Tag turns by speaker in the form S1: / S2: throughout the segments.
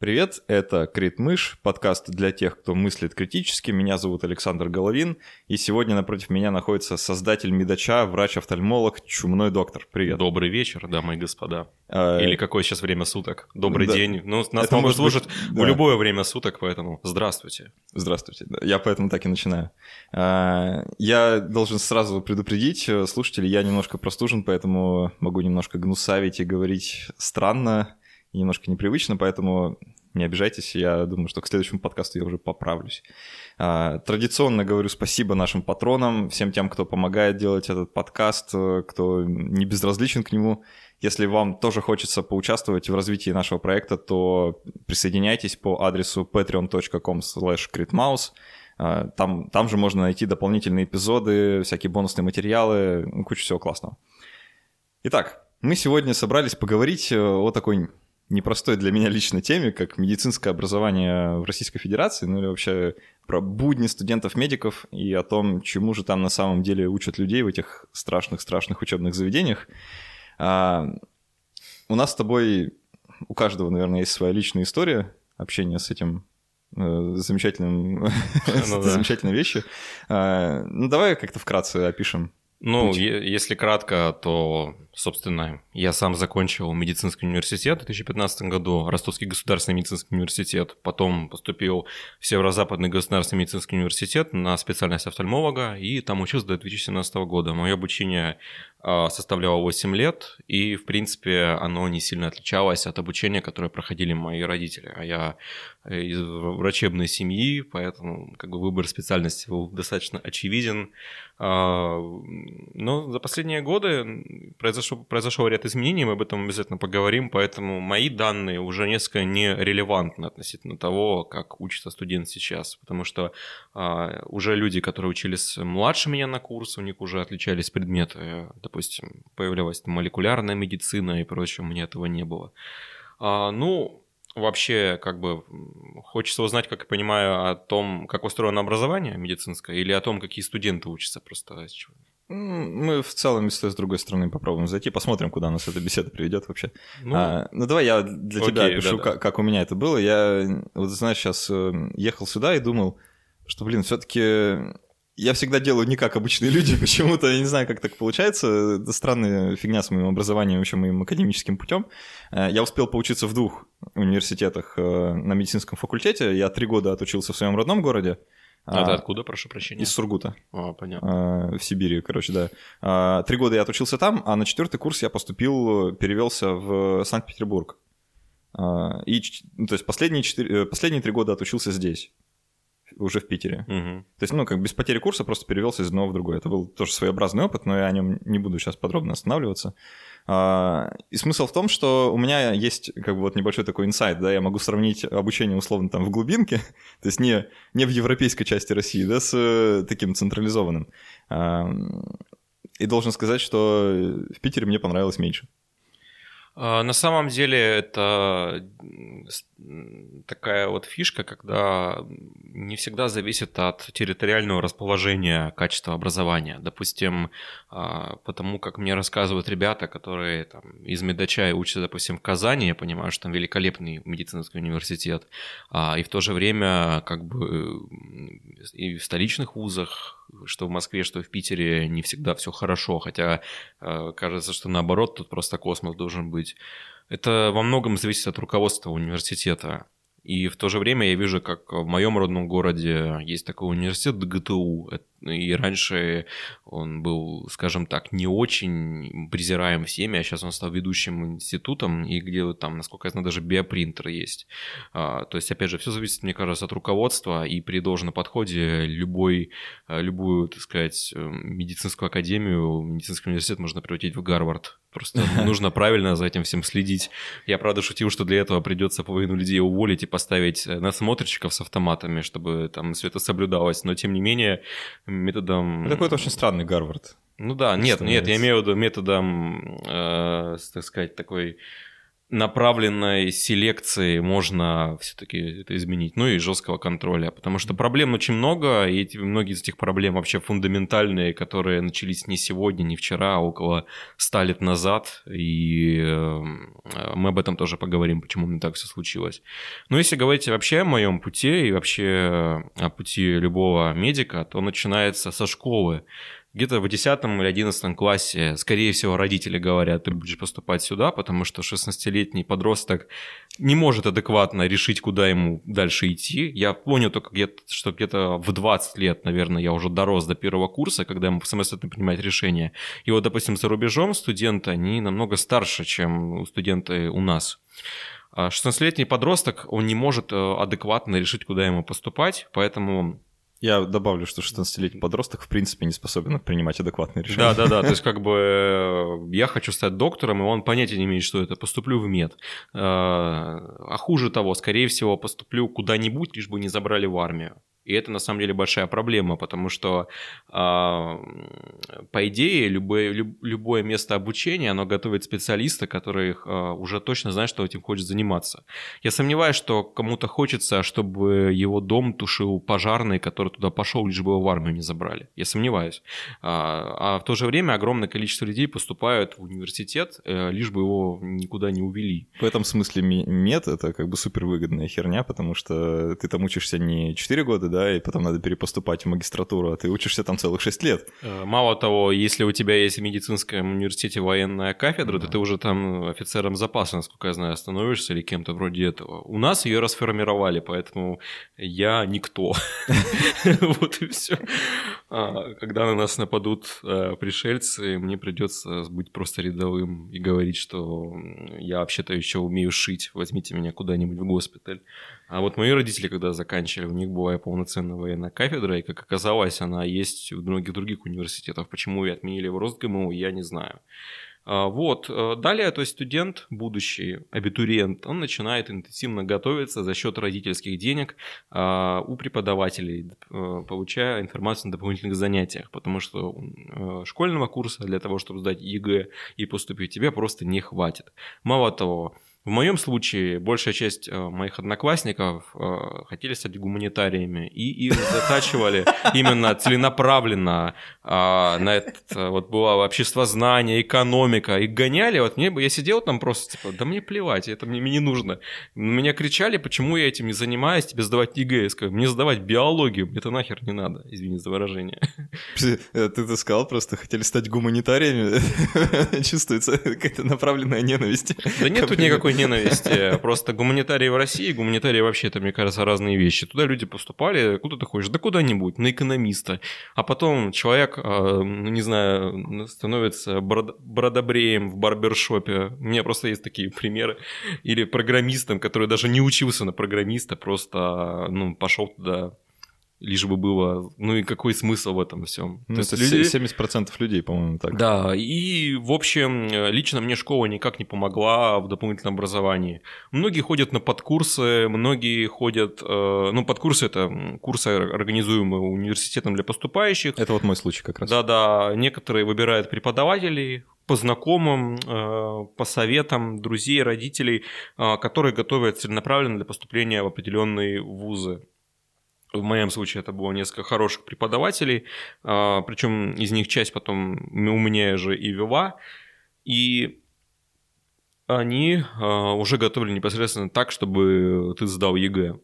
S1: Привет, это Крит Мыш, подкаст для тех, кто мыслит критически. Меня зовут Александр Головин, и сегодня напротив меня находится создатель Медача, врач-офтальмолог, чумной доктор. Привет.
S2: Добрый вечер, дамы и господа. А... Или какое сейчас время суток? Добрый да. день. Ну, нас это могут слушать быть... в да. любое время суток, поэтому здравствуйте.
S1: Здравствуйте. Я поэтому так и начинаю. А, я должен сразу предупредить э, слушателей, я немножко простужен, поэтому могу немножко гнусавить и говорить странно немножко непривычно, поэтому не обижайтесь, я думаю, что к следующему подкасту я уже поправлюсь. А, традиционно говорю спасибо нашим патронам, всем тем, кто помогает делать этот подкаст, кто не безразличен к нему. Если вам тоже хочется поучаствовать в развитии нашего проекта, то присоединяйтесь по адресу patreon.com slash а, там, там же можно найти дополнительные эпизоды, всякие бонусные материалы, ну, кучу всего классного. Итак, мы сегодня собрались поговорить э, о такой непростой для меня лично теме, как медицинское образование в Российской Федерации, ну или вообще про будни студентов-медиков и о том, чему же там на самом деле учат людей в этих страшных-страшных учебных заведениях. А, у нас с тобой, у каждого, наверное, есть своя личная история общения с этим э, замечательным, ну, да. замечательной вещью. А, ну, давай как-то вкратце опишем.
S2: Ну, если кратко, то Собственно, я сам закончил медицинский университет в 2015 году, Ростовский государственный медицинский университет, потом поступил в Северо-Западный государственный медицинский университет на специальность офтальмолога, и там учился до 2017 года. Мое обучение а, составляло 8 лет, и, в принципе, оно не сильно отличалось от обучения, которое проходили мои родители. А я из врачебной семьи, поэтому как бы выбор специальности был достаточно очевиден. А, но за последние годы произошло произошел, произошел ряд изменений, мы об этом обязательно поговорим, поэтому мои данные уже несколько нерелевантны относительно того, как учится студент сейчас, потому что а, уже люди, которые учились младше меня на курс, у них уже отличались предметы, допустим, появлялась молекулярная медицина и прочее, у меня этого не было. А, ну, вообще, как бы, хочется узнать, как я понимаю, о том, как устроено образование медицинское, или о том, какие студенты учатся просто.
S1: Мы в целом с другой стороны попробуем зайти, посмотрим, куда нас эта беседа приведет вообще. Ну, а, ну давай я для окей, тебя опишу, да, как, как у меня это было. Я, вот знаешь, сейчас э, ехал сюда и думал, что, блин, все-таки я всегда делаю не как обычные люди, почему-то, я не знаю, как так получается. Это странная фигня с моим образованием, вообще моим академическим путем. Э, я успел поучиться в двух университетах э, на медицинском факультете. Я три года отучился в своем родном городе.
S2: А, а ты откуда, прошу прощения?
S1: Из Сургута.
S2: А, понятно.
S1: А, в Сибири, короче, да. А, три года я отучился там, а на четвертый курс я поступил, перевелся в Санкт-Петербург. А, и, ну, то есть последние, четыре, э, последние три года отучился здесь уже в Питере. Угу. То есть, ну, как без потери курса просто перевелся из одного в другое. Это был тоже своеобразный опыт, но я о нем не буду сейчас подробно останавливаться. А, и смысл в том, что у меня есть как бы вот небольшой такой инсайт, да, я могу сравнить обучение условно там в глубинке, то есть не, не в европейской части России, да, с э, таким централизованным. И должен сказать, что в Питере мне понравилось меньше.
S2: А, на самом деле это такая вот фишка, когда не всегда зависит от территориального расположения качества образования. Допустим, а, потому как мне рассказывают ребята, которые там, из Медача учатся, допустим, в Казани, я понимаю, что там великолепный медицинский университет, а, и в то же время как бы и в столичных вузах что в Москве, что в Питере не всегда все хорошо, хотя кажется, что наоборот, тут просто космос должен быть. Это во многом зависит от руководства университета. И в то же время я вижу, как в моем родном городе есть такой университет ДГТУ. И раньше он был, скажем так, не очень презираем всеми, а сейчас он стал ведущим институтом, и где там, насколько я знаю, даже биопринтер есть. А, то есть, опять же, все зависит, мне кажется, от руководства, и при должном подходе любой, любую, так сказать, медицинскую академию, медицинский университет можно превратить в Гарвард. Просто нужно правильно за этим всем следить. Я, правда, шутил, что для этого придется половину людей уволить и поставить насмотрщиков с автоматами, чтобы там все это соблюдалось. Но, тем не менее, методом...
S1: Это какой-то очень странный Гарвард.
S2: Ну да, нет, нет, я имею в виду методом, э, так сказать, такой направленной селекции можно все-таки это изменить, ну и жесткого контроля, потому что проблем очень много, и эти, многие из этих проблем вообще фундаментальные, которые начались не сегодня, не вчера, а около ста лет назад, и э, мы об этом тоже поговорим, почему мне так все случилось. Но если говорить вообще о моем пути и вообще о пути любого медика, то начинается со школы где-то в 10 или 11 классе, скорее всего, родители говорят, ты будешь поступать сюда, потому что 16-летний подросток не может адекватно решить, куда ему дальше идти. Я понял только, где что где-то в 20 лет, наверное, я уже дорос до первого курса, когда ему самостоятельно принимать решения. И вот, допустим, за рубежом студенты, они намного старше, чем студенты у нас. 16-летний а подросток, он не может э, адекватно решить, куда ему поступать, поэтому
S1: я добавлю, что 16-летний подросток в принципе не способен принимать адекватные решения.
S2: Да, да, да. То есть, как бы э, я хочу стать доктором, и он понятия не имеет, что это. Поступлю в мед. Э, а хуже того, скорее всего, поступлю куда-нибудь, лишь бы не забрали в армию. И это на самом деле большая проблема, потому что, э, по идее, любое, люб, любое место обучения, оно готовит специалиста, который э, уже точно знает, что этим хочет заниматься. Я сомневаюсь, что кому-то хочется, чтобы его дом тушил пожарный, который туда пошел, лишь бы его в армию не забрали. Я сомневаюсь. А, а в то же время огромное количество людей поступают в университет, э, лишь бы его никуда не увели.
S1: В этом смысле мед — это как бы супервыгодная херня, потому что ты там учишься не 4 года, да, да, и потом надо перепоступать в магистратуру, а ты учишься там целых 6 лет.
S2: Э, мало того, если у тебя есть в медицинском университете военная кафедра, да. то ты уже там офицером запаса, насколько я знаю, становишься или кем-то вроде этого. У нас ее расформировали, поэтому я никто. Вот и все. А, когда на нас нападут э, пришельцы, мне придется быть просто рядовым и говорить, что я вообще-то еще умею шить, возьмите меня куда-нибудь в госпиталь. А вот мои родители, когда заканчивали, у них была полноценная военная кафедра, и, как оказалось, она есть в многих других университетах. Почему ее отменили в РосГМУ, я не знаю. А, вот. Э, далее, то есть студент, будущий абитуриент, он начинает интенсивно готовиться за счет родительских денег а, у преподавателей, э, получая информацию на дополнительных занятиях, потому что э, школьного курса для того, чтобы сдать ЕГЭ и поступить, тебе просто не хватит. Мало того, в моем случае большая часть моих одноклассников хотели стать гуманитариями, и их затачивали именно целенаправленно а, на это. Вот было общество знания, экономика, и гоняли. Вот мне бы, я сидел там просто, типа, да мне плевать, это мне, мне не нужно. Меня кричали, почему я этим не занимаюсь, тебе сдавать ЕГЭ. Я сказал, мне сдавать биологию, мне это нахер не надо, извини за выражение.
S1: Э, ты, ты сказал, просто хотели стать гуманитариями, чувствуется какая-то направленная ненависть.
S2: Да нет тут никакой ненависти. Просто гуманитарии в России, гуманитарии вообще, это, мне кажется, разные вещи. Туда люди поступали, куда ты хочешь? Да куда-нибудь, на экономиста. А потом человек, а, ну, не знаю, становится бродобреем в барбершопе. У меня просто есть такие примеры. Или программистом, который даже не учился на программиста, просто ну, пошел туда лишь бы было, ну и какой смысл в этом всем?
S1: Ну, То это есть люди... 70% людей, по-моему, так.
S2: Да, и в общем, лично мне школа никак не помогла в дополнительном образовании. Многие ходят на подкурсы, многие ходят, э, ну подкурсы это курсы, организуемые университетом для поступающих.
S1: Это вот мой случай как раз.
S2: Да-да, некоторые выбирают преподавателей, по знакомым, э, по советам друзей, родителей, э, которые готовят целенаправленно для поступления в определенные вузы. В моем случае это было несколько хороших преподавателей, а, причем из них часть потом у меня же и вела. И они а, уже готовили непосредственно так, чтобы ты сдал ЕГЭ.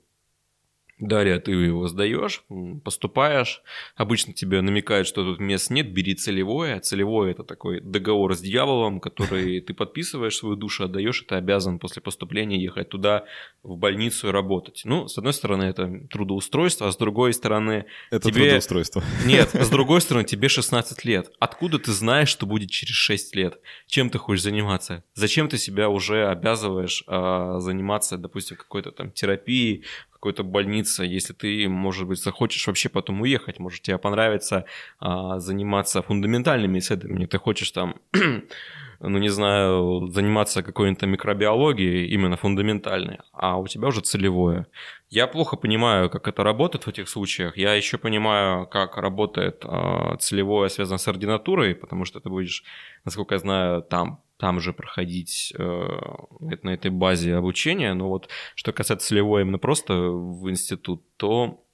S2: Дарья, ты его сдаешь, поступаешь. Обычно тебе намекают, что тут мест нет, бери целевое. Целевое это такой договор с дьяволом, который ты подписываешь свою душу, отдаешь, и ты обязан после поступления ехать туда, в больницу и работать. Ну, с одной стороны, это трудоустройство, а с другой стороны...
S1: Это тебе... трудоустройство.
S2: Нет, с другой стороны, тебе 16 лет. Откуда ты знаешь, что будет через 6 лет? Чем ты хочешь заниматься? Зачем ты себя уже обязываешь а, заниматься, допустим, какой-то там терапией, какой-то больнице, если ты, может быть, захочешь вообще потом уехать, может, тебе понравится а, заниматься фундаментальными исследованиями, ты хочешь там, ну, не знаю, заниматься какой-нибудь микробиологией, именно фундаментальной, а у тебя уже целевое. Я плохо понимаю, как это работает в этих случаях. Я еще понимаю, как работает э, целевое, связано с ординатурой, потому что ты будешь, насколько я знаю, там там же проходить э, на этой базе обучения. Но вот что касается целевой именно просто в институт, то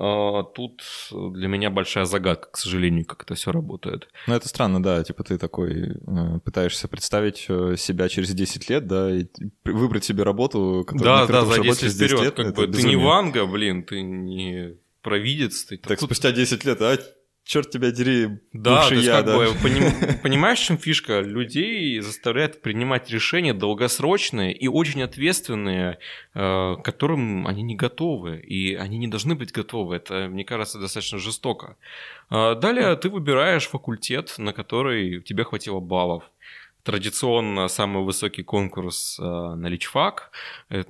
S2: э, тут для меня большая загадка, к сожалению, как это все работает.
S1: Ну, это странно, да, типа ты такой э, пытаешься представить э, себя через 10 лет, да, и выбрать себе работу,
S2: которая Да, да, за 10 лет вперед, лет, как бы, ты не Ванга, блин, ты не провидец. Ты
S1: так тут... спустя 10 лет, а черт тебя дери,
S2: да, то есть, я, как да. Бы, поним, понимаешь, в чем фишка? Людей заставляют принимать решения долгосрочные и очень ответственные, э, к которым они не готовы, и они не должны быть готовы. Это, мне кажется, достаточно жестоко. Э, далее ты выбираешь факультет, на который тебе хватило баллов традиционно самый высокий конкурс э, на личфак, э,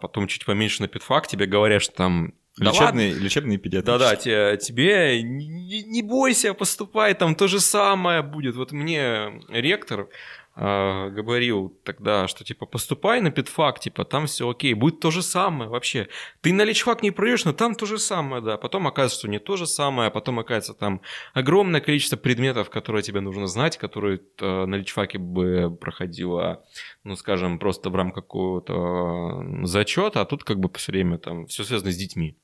S2: потом чуть поменьше на педфак, тебе говорят, что там
S1: да лечебный, ладно? лечебный педиатрический.
S2: Да-да, тебе, тебе не, не бойся, поступай, там то же самое будет. Вот мне ректор э, говорил тогда, что типа поступай на педфак, типа там все окей, будет то же самое вообще. Ты на личфак не пройдешь, но там то же самое, да. Потом оказывается, что не то же самое, а потом оказывается там огромное количество предметов, которые тебе нужно знать, которые э, на личфаке бы проходило ну, скажем, просто в рамках какого-то зачета, а тут как бы все время там все связано с детьми.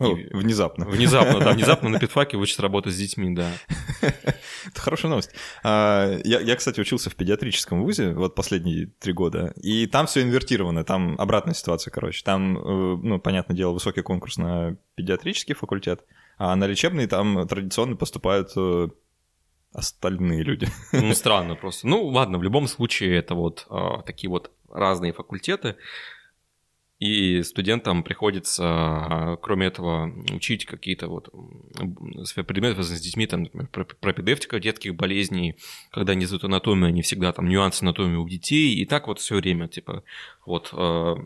S1: И... внезапно.
S2: Внезапно, да, внезапно на педфаке учат работать с детьми, да.
S1: Это хорошая новость. А, я, я, кстати, учился в педиатрическом вузе вот последние три года, и там все инвертировано, там обратная ситуация, короче. Там, э, ну, понятное дело, высокий конкурс на педиатрический факультет, а на лечебный там традиционно поступают э, остальные люди.
S2: Ну, странно просто. Ну, ладно, в любом случае это вот э, такие вот разные факультеты. И студентам приходится, кроме этого, учить какие-то вот предметы, связанные с детьми, там, например, пропедевтика детских болезней, когда они сдают анатомию, они всегда там нюансы анатомии у детей, и так вот все время, типа, вот а,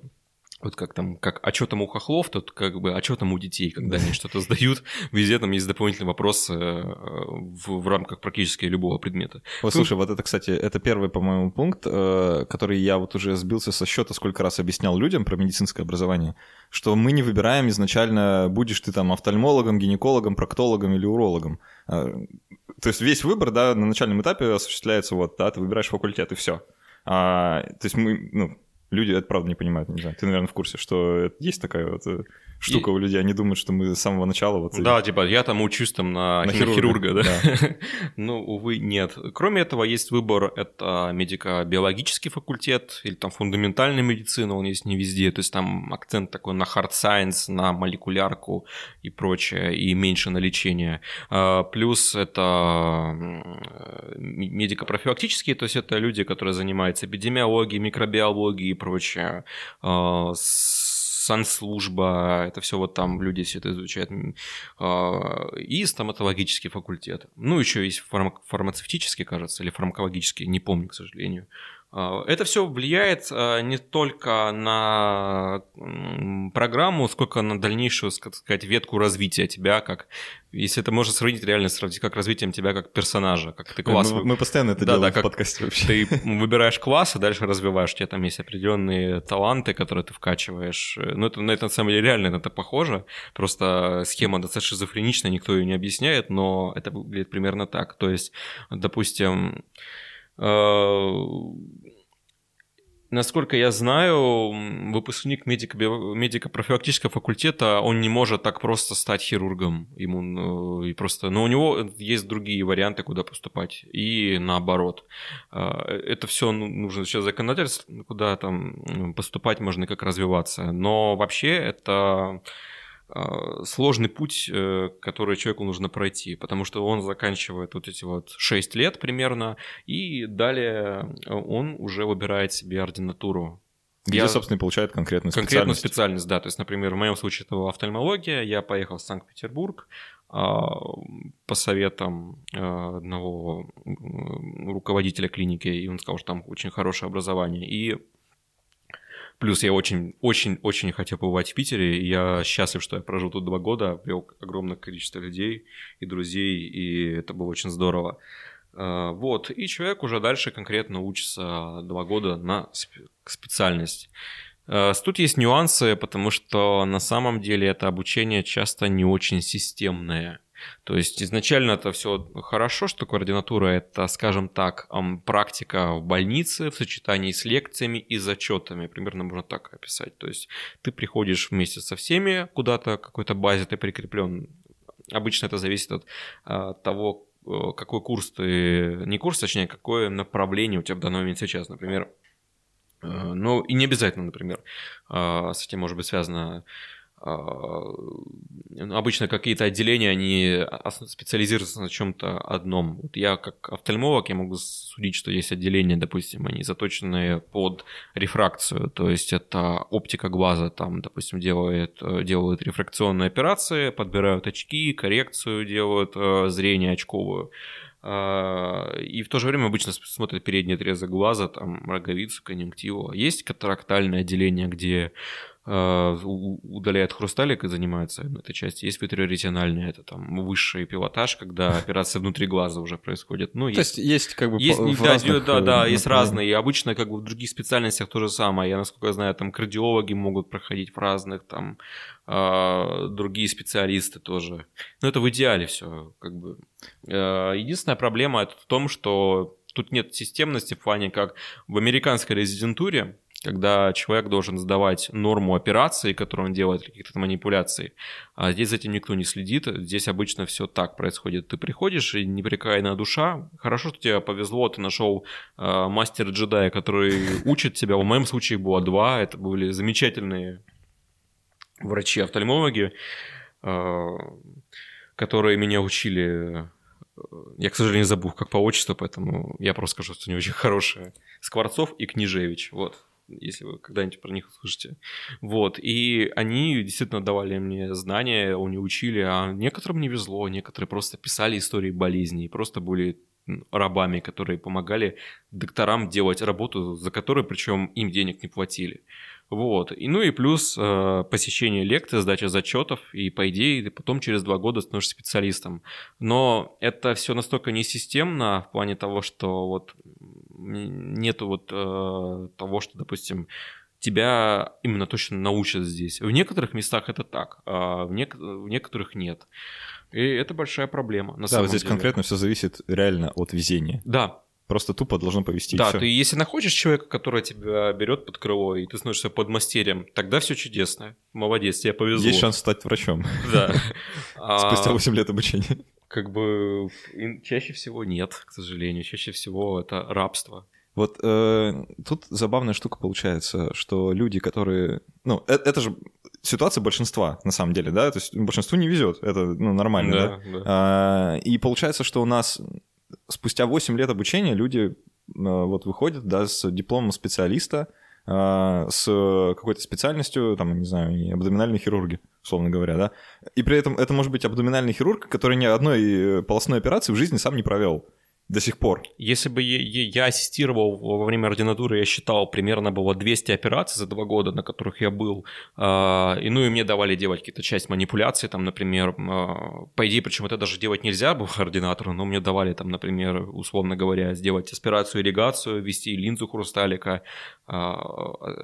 S2: вот как там, как, а что там у хохлов, тут как бы, а что там у детей, когда они что-то сдают, везде там есть дополнительный вопрос э, в, в рамках практически любого предмета.
S1: Вот, слушай, вот это, кстати, это первый, по-моему, пункт, э, который я вот уже сбился со счета, сколько раз объяснял людям про медицинское образование, что мы не выбираем изначально, будешь ты там офтальмологом, гинекологом, проктологом или урологом. Э, то есть весь выбор, да, на начальном этапе осуществляется вот, да, ты выбираешь факультет и все. А, то есть мы, ну, Люди это правда не понимают, не знаю. Ты, наверное, в курсе, что есть такая вот э, штука и... у людей, они думают, что мы с самого начала вот...
S2: Да, типа, я там учусь там на, на хирурга, хирурга да? да. ну, увы, нет. Кроме этого, есть выбор, это медико-биологический факультет или там фундаментальная медицина, он есть не везде, то есть там акцент такой на hard science, на молекулярку и прочее, и меньше на лечение. А, плюс это медико-профилактические, то есть это люди, которые занимаются эпидемиологией, микробиологией прочее, а, санслужба, это все вот там люди все это изучают, а, и стоматологический факультет. Ну, еще есть фарма- фармацевтический, кажется, или фармакологический, не помню, к сожалению. А, это все влияет а, не только на программу, сколько на дальнейшую, так сказать, ветку развития тебя, как если это можно сравнить, реально сравнить, как развитием тебя как персонажа, как ты класс.
S1: Мы, мы постоянно это да, делаем да, как в подкасте вообще.
S2: Ты выбираешь класс, и дальше развиваешь. У тебя там есть определенные таланты, которые ты вкачиваешь. Ну, это, на это на самом деле реально это похоже. Просто схема достаточно шизофреничная, никто ее не объясняет, но это выглядит примерно так. То есть, допустим, Э, насколько я знаю, выпускник медико-профилактического факультета, он не может так просто стать хирургом. Ему и просто, но у него есть другие варианты, куда поступать. И наоборот. Э, это все ну, нужно сейчас законодательство, куда там поступать можно и как развиваться. Но вообще это сложный путь, э, который человеку нужно пройти, потому что он заканчивает вот эти вот 6 лет примерно, и далее он уже выбирает себе ординатуру.
S1: Где, я, собственно, получает конкретную специальность. Конкретную
S2: специальность, да. То есть, например, в моем случае это была офтальмология, я поехал в Санкт-Петербург а, по советам а, одного руководителя клиники, и он сказал, что там очень хорошее образование. И Плюс я очень-очень-очень хотел побывать в Питере, и я счастлив, что я прожил тут два года, привел огромное количество людей и друзей, и это было очень здорово. А, вот, и человек уже дальше конкретно учится два года на специальность. А, тут есть нюансы, потому что на самом деле это обучение часто не очень системное. То есть изначально это все хорошо, что координатура это, скажем так, практика в больнице в сочетании с лекциями и зачетами. Примерно можно так описать. То есть ты приходишь вместе со всеми куда-то, какой-то базе ты прикреплен. Обычно это зависит от а, того, э, какой курс ты, не курс, точнее, какое направление у тебя в данный момент сейчас. Например, э, ну и не обязательно, например, а, с этим может быть связано обычно какие-то отделения, они специализируются на чем-то одном. Вот я как офтальмолог, я могу судить, что есть отделения, допустим, они заточенные под рефракцию, то есть это оптика глаза, там, допустим, делают, делают рефракционные операции, подбирают очки, коррекцию делают, э, зрение очковую. А, и в то же время обычно смотрят передний отрезок глаза, там, роговицу, конъюнктиву. Есть катарактальное отделение, где удаляет хрусталик и занимается этой частью. Есть витриоретинальный, это там высший пилотаж, когда операция внутри глаза уже происходит. Ну,
S1: есть, То есть есть как бы
S2: есть, да, разных, да, да, э, есть разные. И обычно как бы в других специальностях то же самое. Я, насколько я знаю, там кардиологи могут проходить в разных, там э, другие специалисты тоже. Но это в идеале все как бы. Э, единственная проблема это в том, что тут нет системности в плане как в американской резидентуре, когда человек должен сдавать норму операции, которую он делает, каких-то манипуляций. А здесь за этим никто не следит. Здесь обычно все так происходит. Ты приходишь, и непрекаянная душа. Хорошо, что тебе повезло, ты нашел э, мастера-джедая, который учит тебя. В моем случае было два. Это были замечательные врачи-офтальмологи, э, которые меня учили я, к сожалению, забыл, как по отчеству, поэтому я просто скажу, что они очень хорошие. Скворцов и Книжевич, вот если вы когда-нибудь про них услышите. Вот, и они действительно давали мне знания, они учили, а некоторым не везло, некоторые просто писали истории болезней, просто были рабами, которые помогали докторам делать работу, за которую, причем им денег не платили. Вот. И, ну и плюс э, посещение лекций, сдача зачетов, и по идее ты потом через два года становишься специалистом. Но это все настолько несистемно в плане того, что вот нету вот э, того, что, допустим, тебя именно точно научат здесь. В некоторых местах это так, а в, нек- в некоторых нет. И это большая проблема. На
S1: да,
S2: самом
S1: вот здесь
S2: деле.
S1: конкретно все зависит реально от везения.
S2: Да,
S1: Просто тупо должно повести.
S2: Да, ты если находишь человека, который тебя берет под крыло, и ты становишься подмастерьем, тогда все чудесно. Молодец, тебе повезло.
S1: Есть шанс стать врачом.
S2: Да.
S1: Спустя 8 лет обучения.
S2: Как бы чаще всего нет, к сожалению. Чаще всего это рабство.
S1: Вот э, тут забавная штука получается, что люди, которые... Ну, это, это же ситуация большинства, на самом деле, да? То есть большинству не везет, это ну, нормально, да? да? да. А, и получается, что у нас спустя 8 лет обучения люди э, вот выходят, да, с дипломом специалиста, э, с какой-то специальностью, там, не знаю, абдоминальной хирурги, условно говоря, да. И при этом это может быть абдоминальный хирург, который ни одной полостной операции в жизни сам не провел до сих пор.
S2: Если бы я, я ассистировал во время ординатуры, я считал, примерно было 200 операций за два года, на которых я был, э, и ну и мне давали делать какие-то часть манипуляций, там, например, э, по идее, причем это даже делать нельзя было ординатору, но мне давали там, например, условно говоря, сделать аспирацию, ирригацию, ввести линзу хрусталика. Э,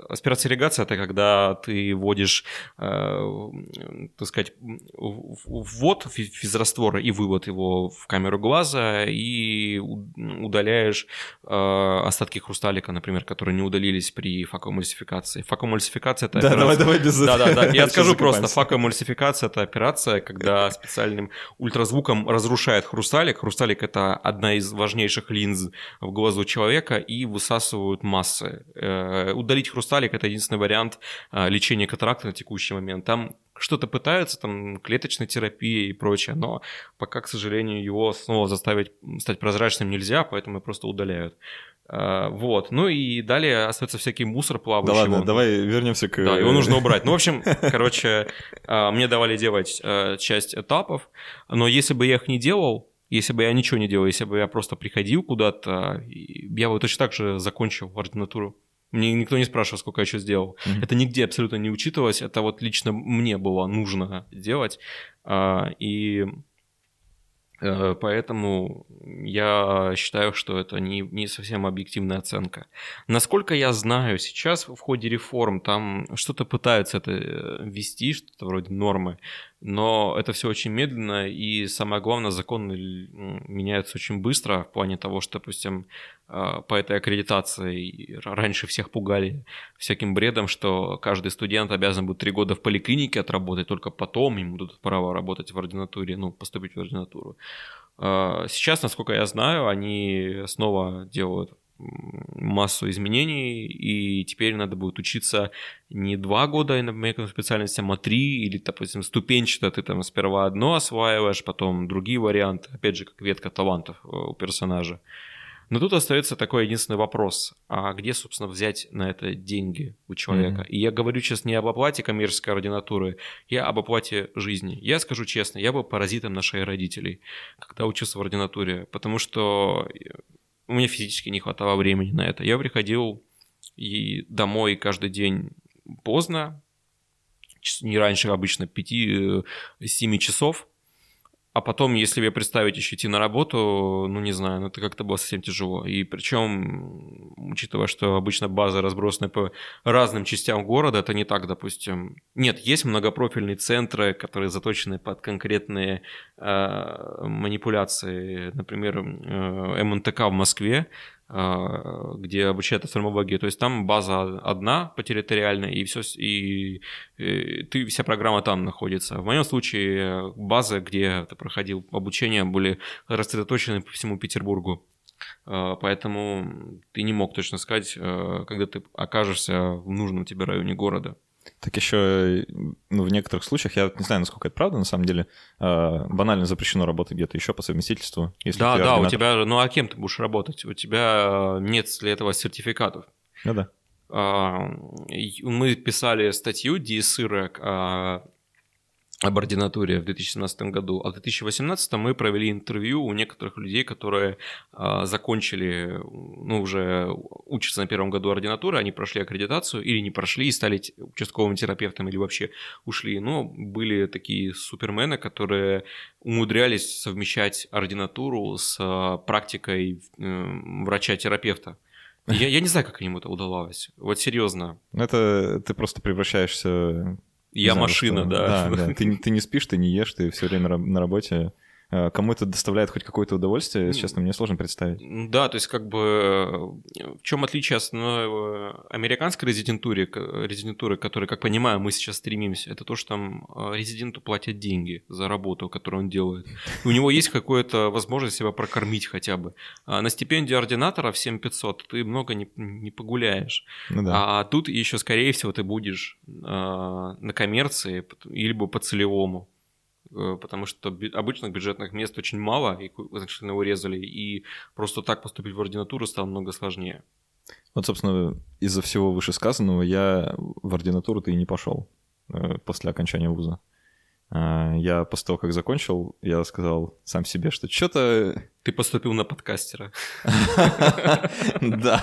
S2: аспирация, ирригация – это когда ты вводишь, э, так сказать, ввод физраствора и вывод его в камеру глаза, и удаляешь э, остатки хрусталика, например, которые не удалились при факоэмульсификации. Факоэмульсификация это
S1: да,
S2: операция...
S1: давай, давай без
S2: Да, да, да. Я скажу просто. Факоэмульсификация это операция, когда специальным ультразвуком разрушает хрусталик. Хрусталик это одна из важнейших линз в глазу человека и высасывают массы. Э, удалить хрусталик это единственный вариант э, лечения катаракты на текущий момент. Там что-то пытаются, там, клеточная терапия и прочее, но пока, к сожалению, его снова заставить стать прозрачным нельзя, поэтому просто удаляют. А, вот. Ну и далее остается всякий мусор плавающий.
S1: Да ладно, давай вернемся к...
S2: Да, его нужно убрать. Ну, в общем, короче, мне давали делать часть этапов, но если бы я их не делал, если бы я ничего не делал, если бы я просто приходил куда-то, я бы точно так же закончил ординатуру. Мне никто не спрашивал, сколько я еще сделал. Mm-hmm. Это нигде абсолютно не учитывалось. Это вот лично мне было нужно делать. А, и э, Поэтому я считаю, что это не, не совсем объективная оценка. Насколько я знаю, сейчас в ходе реформ там что-то пытаются это э, ввести, что-то вроде нормы. но это все очень медленно, и самое главное, законы меняются очень быстро в плане того, что, допустим, по этой аккредитации раньше всех пугали всяким бредом, что каждый студент обязан будет три года в поликлинике отработать, только потом ему дадут право работать в ординатуре, ну, поступить в ординатуру. А, сейчас, насколько я знаю, они снова делают массу изменений, и теперь надо будет учиться не два года на некоторым специальностям, а три, или, допустим, ступенчато ты там сперва одно осваиваешь, потом другие варианты, опять же, как ветка талантов э, у персонажа. Но тут остается такой единственный вопрос, а где, собственно, взять на это деньги у человека? Mm-hmm. И я говорю сейчас не об оплате коммерческой ординатуры, я об оплате жизни. Я скажу честно, я был паразитом на шее родителей, когда учился в ординатуре, потому что у меня физически не хватало времени на это. Я приходил и домой каждый день поздно, не раньше обычно 5-7 э, часов, а потом, если мне представить еще идти на работу, ну, не знаю, ну, это как-то было совсем тяжело. И причем, учитывая, что обычно базы разбросаны по разным частям города, это не так, допустим. Нет, есть многопрофильные центры, которые заточены под конкретные э, манипуляции. Например, э, МНТК в Москве, где обучают офтальмологии. То есть там база одна по территориальной, и все, и, и ты, вся программа там находится. В моем случае базы, где ты проходил обучение, были рассредоточены по всему Петербургу. А, поэтому ты не мог точно сказать, а, когда ты окажешься в нужном тебе районе города.
S1: Так еще ну, в некоторых случаях, я не знаю, насколько это правда, на самом деле, э, банально запрещено работать где-то еще по совместительству.
S2: Если да, да, ординатор... у тебя, ну а кем ты будешь работать? У тебя нет для этого сертификатов.
S1: Ну да.
S2: Мы писали статью Диесырок об ординатуре в 2017 году, а в 2018 мы провели интервью у некоторых людей, которые э, закончили, ну, уже учатся на первом году ординатуры, они прошли аккредитацию или не прошли и стали участковым терапевтом или вообще ушли. Но были такие супермены, которые умудрялись совмещать ординатуру с э, практикой э, врача-терапевта. Я, я не знаю, как им это удавалось. Вот серьезно.
S1: Это ты просто превращаешься
S2: я машина, что...
S1: да. Да, да. Ты, ты не спишь, ты не ешь, ты все время на работе. Э, кому это доставляет хоть какое-то удовольствие, честно, мне сложно представить.
S2: Да, то есть как бы э, в чем отличие основной э, американской резидентуры, резидентуры, которой, как понимаю, мы сейчас стремимся, это то, что там резиденту платят деньги за работу, которую он делает. у него есть какая-то возможность себя прокормить хотя бы. А на стипендию ординатора в 7500 ты много не, не погуляешь. Ну, да. А тут еще, скорее всего, ты будешь э, на коммерции, либо по целевому. Э, потому что обычных бюджетных мест очень мало, и значительно урезали, и просто так поступить в ординатуру стало много сложнее.
S1: Вот, собственно, из-за всего вышесказанного я в ординатуру-то и не пошел э, после окончания вуза. А, я после того, как закончил, я сказал сам себе, что что-то...
S2: Ты поступил на подкастера.
S1: Да.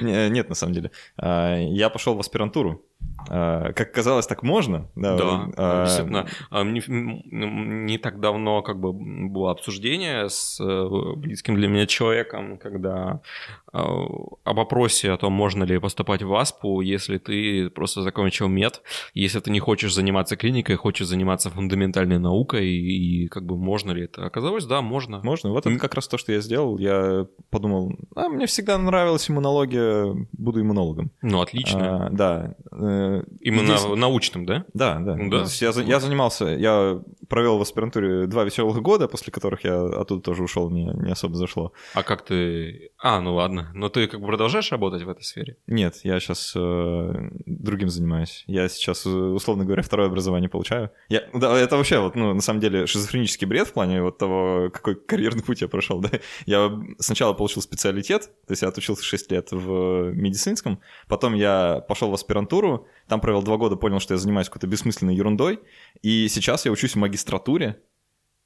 S1: Нет, на самом деле. А, я пошел в аспирантуру. А, как казалось, так можно.
S2: Да, да а, действительно. А, не, не так давно как бы было обсуждение с э, близким для меня человеком, когда о вопросе о том, можно ли поступать в АСПУ, если ты просто закончил мед, если ты не хочешь заниматься клиникой, хочешь заниматься фундаментальной наукой, и, и как бы можно ли это? Оказалось, да, можно.
S1: Можно. Вот это как раз то, что я сделал. Я подумал, а, мне всегда нравилась иммунология, буду иммунологом.
S2: Ну, отлично.
S1: А, да.
S2: Э, Именно Здесь... научным, да?
S1: Да, да. Ну, да. Я, я занимался, я провел в аспирантуре два веселых года, после которых я оттуда тоже ушел, мне не особо зашло.
S2: А как ты... А, ну ладно. Но ты как бы продолжаешь работать в этой сфере?
S1: Нет, я сейчас э, другим занимаюсь. Я сейчас, условно говоря, второе образование получаю. Я, да, это вообще вот, ну, на самом деле, шизофренический бред в плане вот того, какой карьерный путь я прошел, да. Я сначала получил специалитет, то есть я отучился 6 лет в медицинском, потом я пошел в аспирантуру, там провел два года, понял, что я занимаюсь какой-то бессмысленной ерундой, и сейчас я учусь в магистратуре,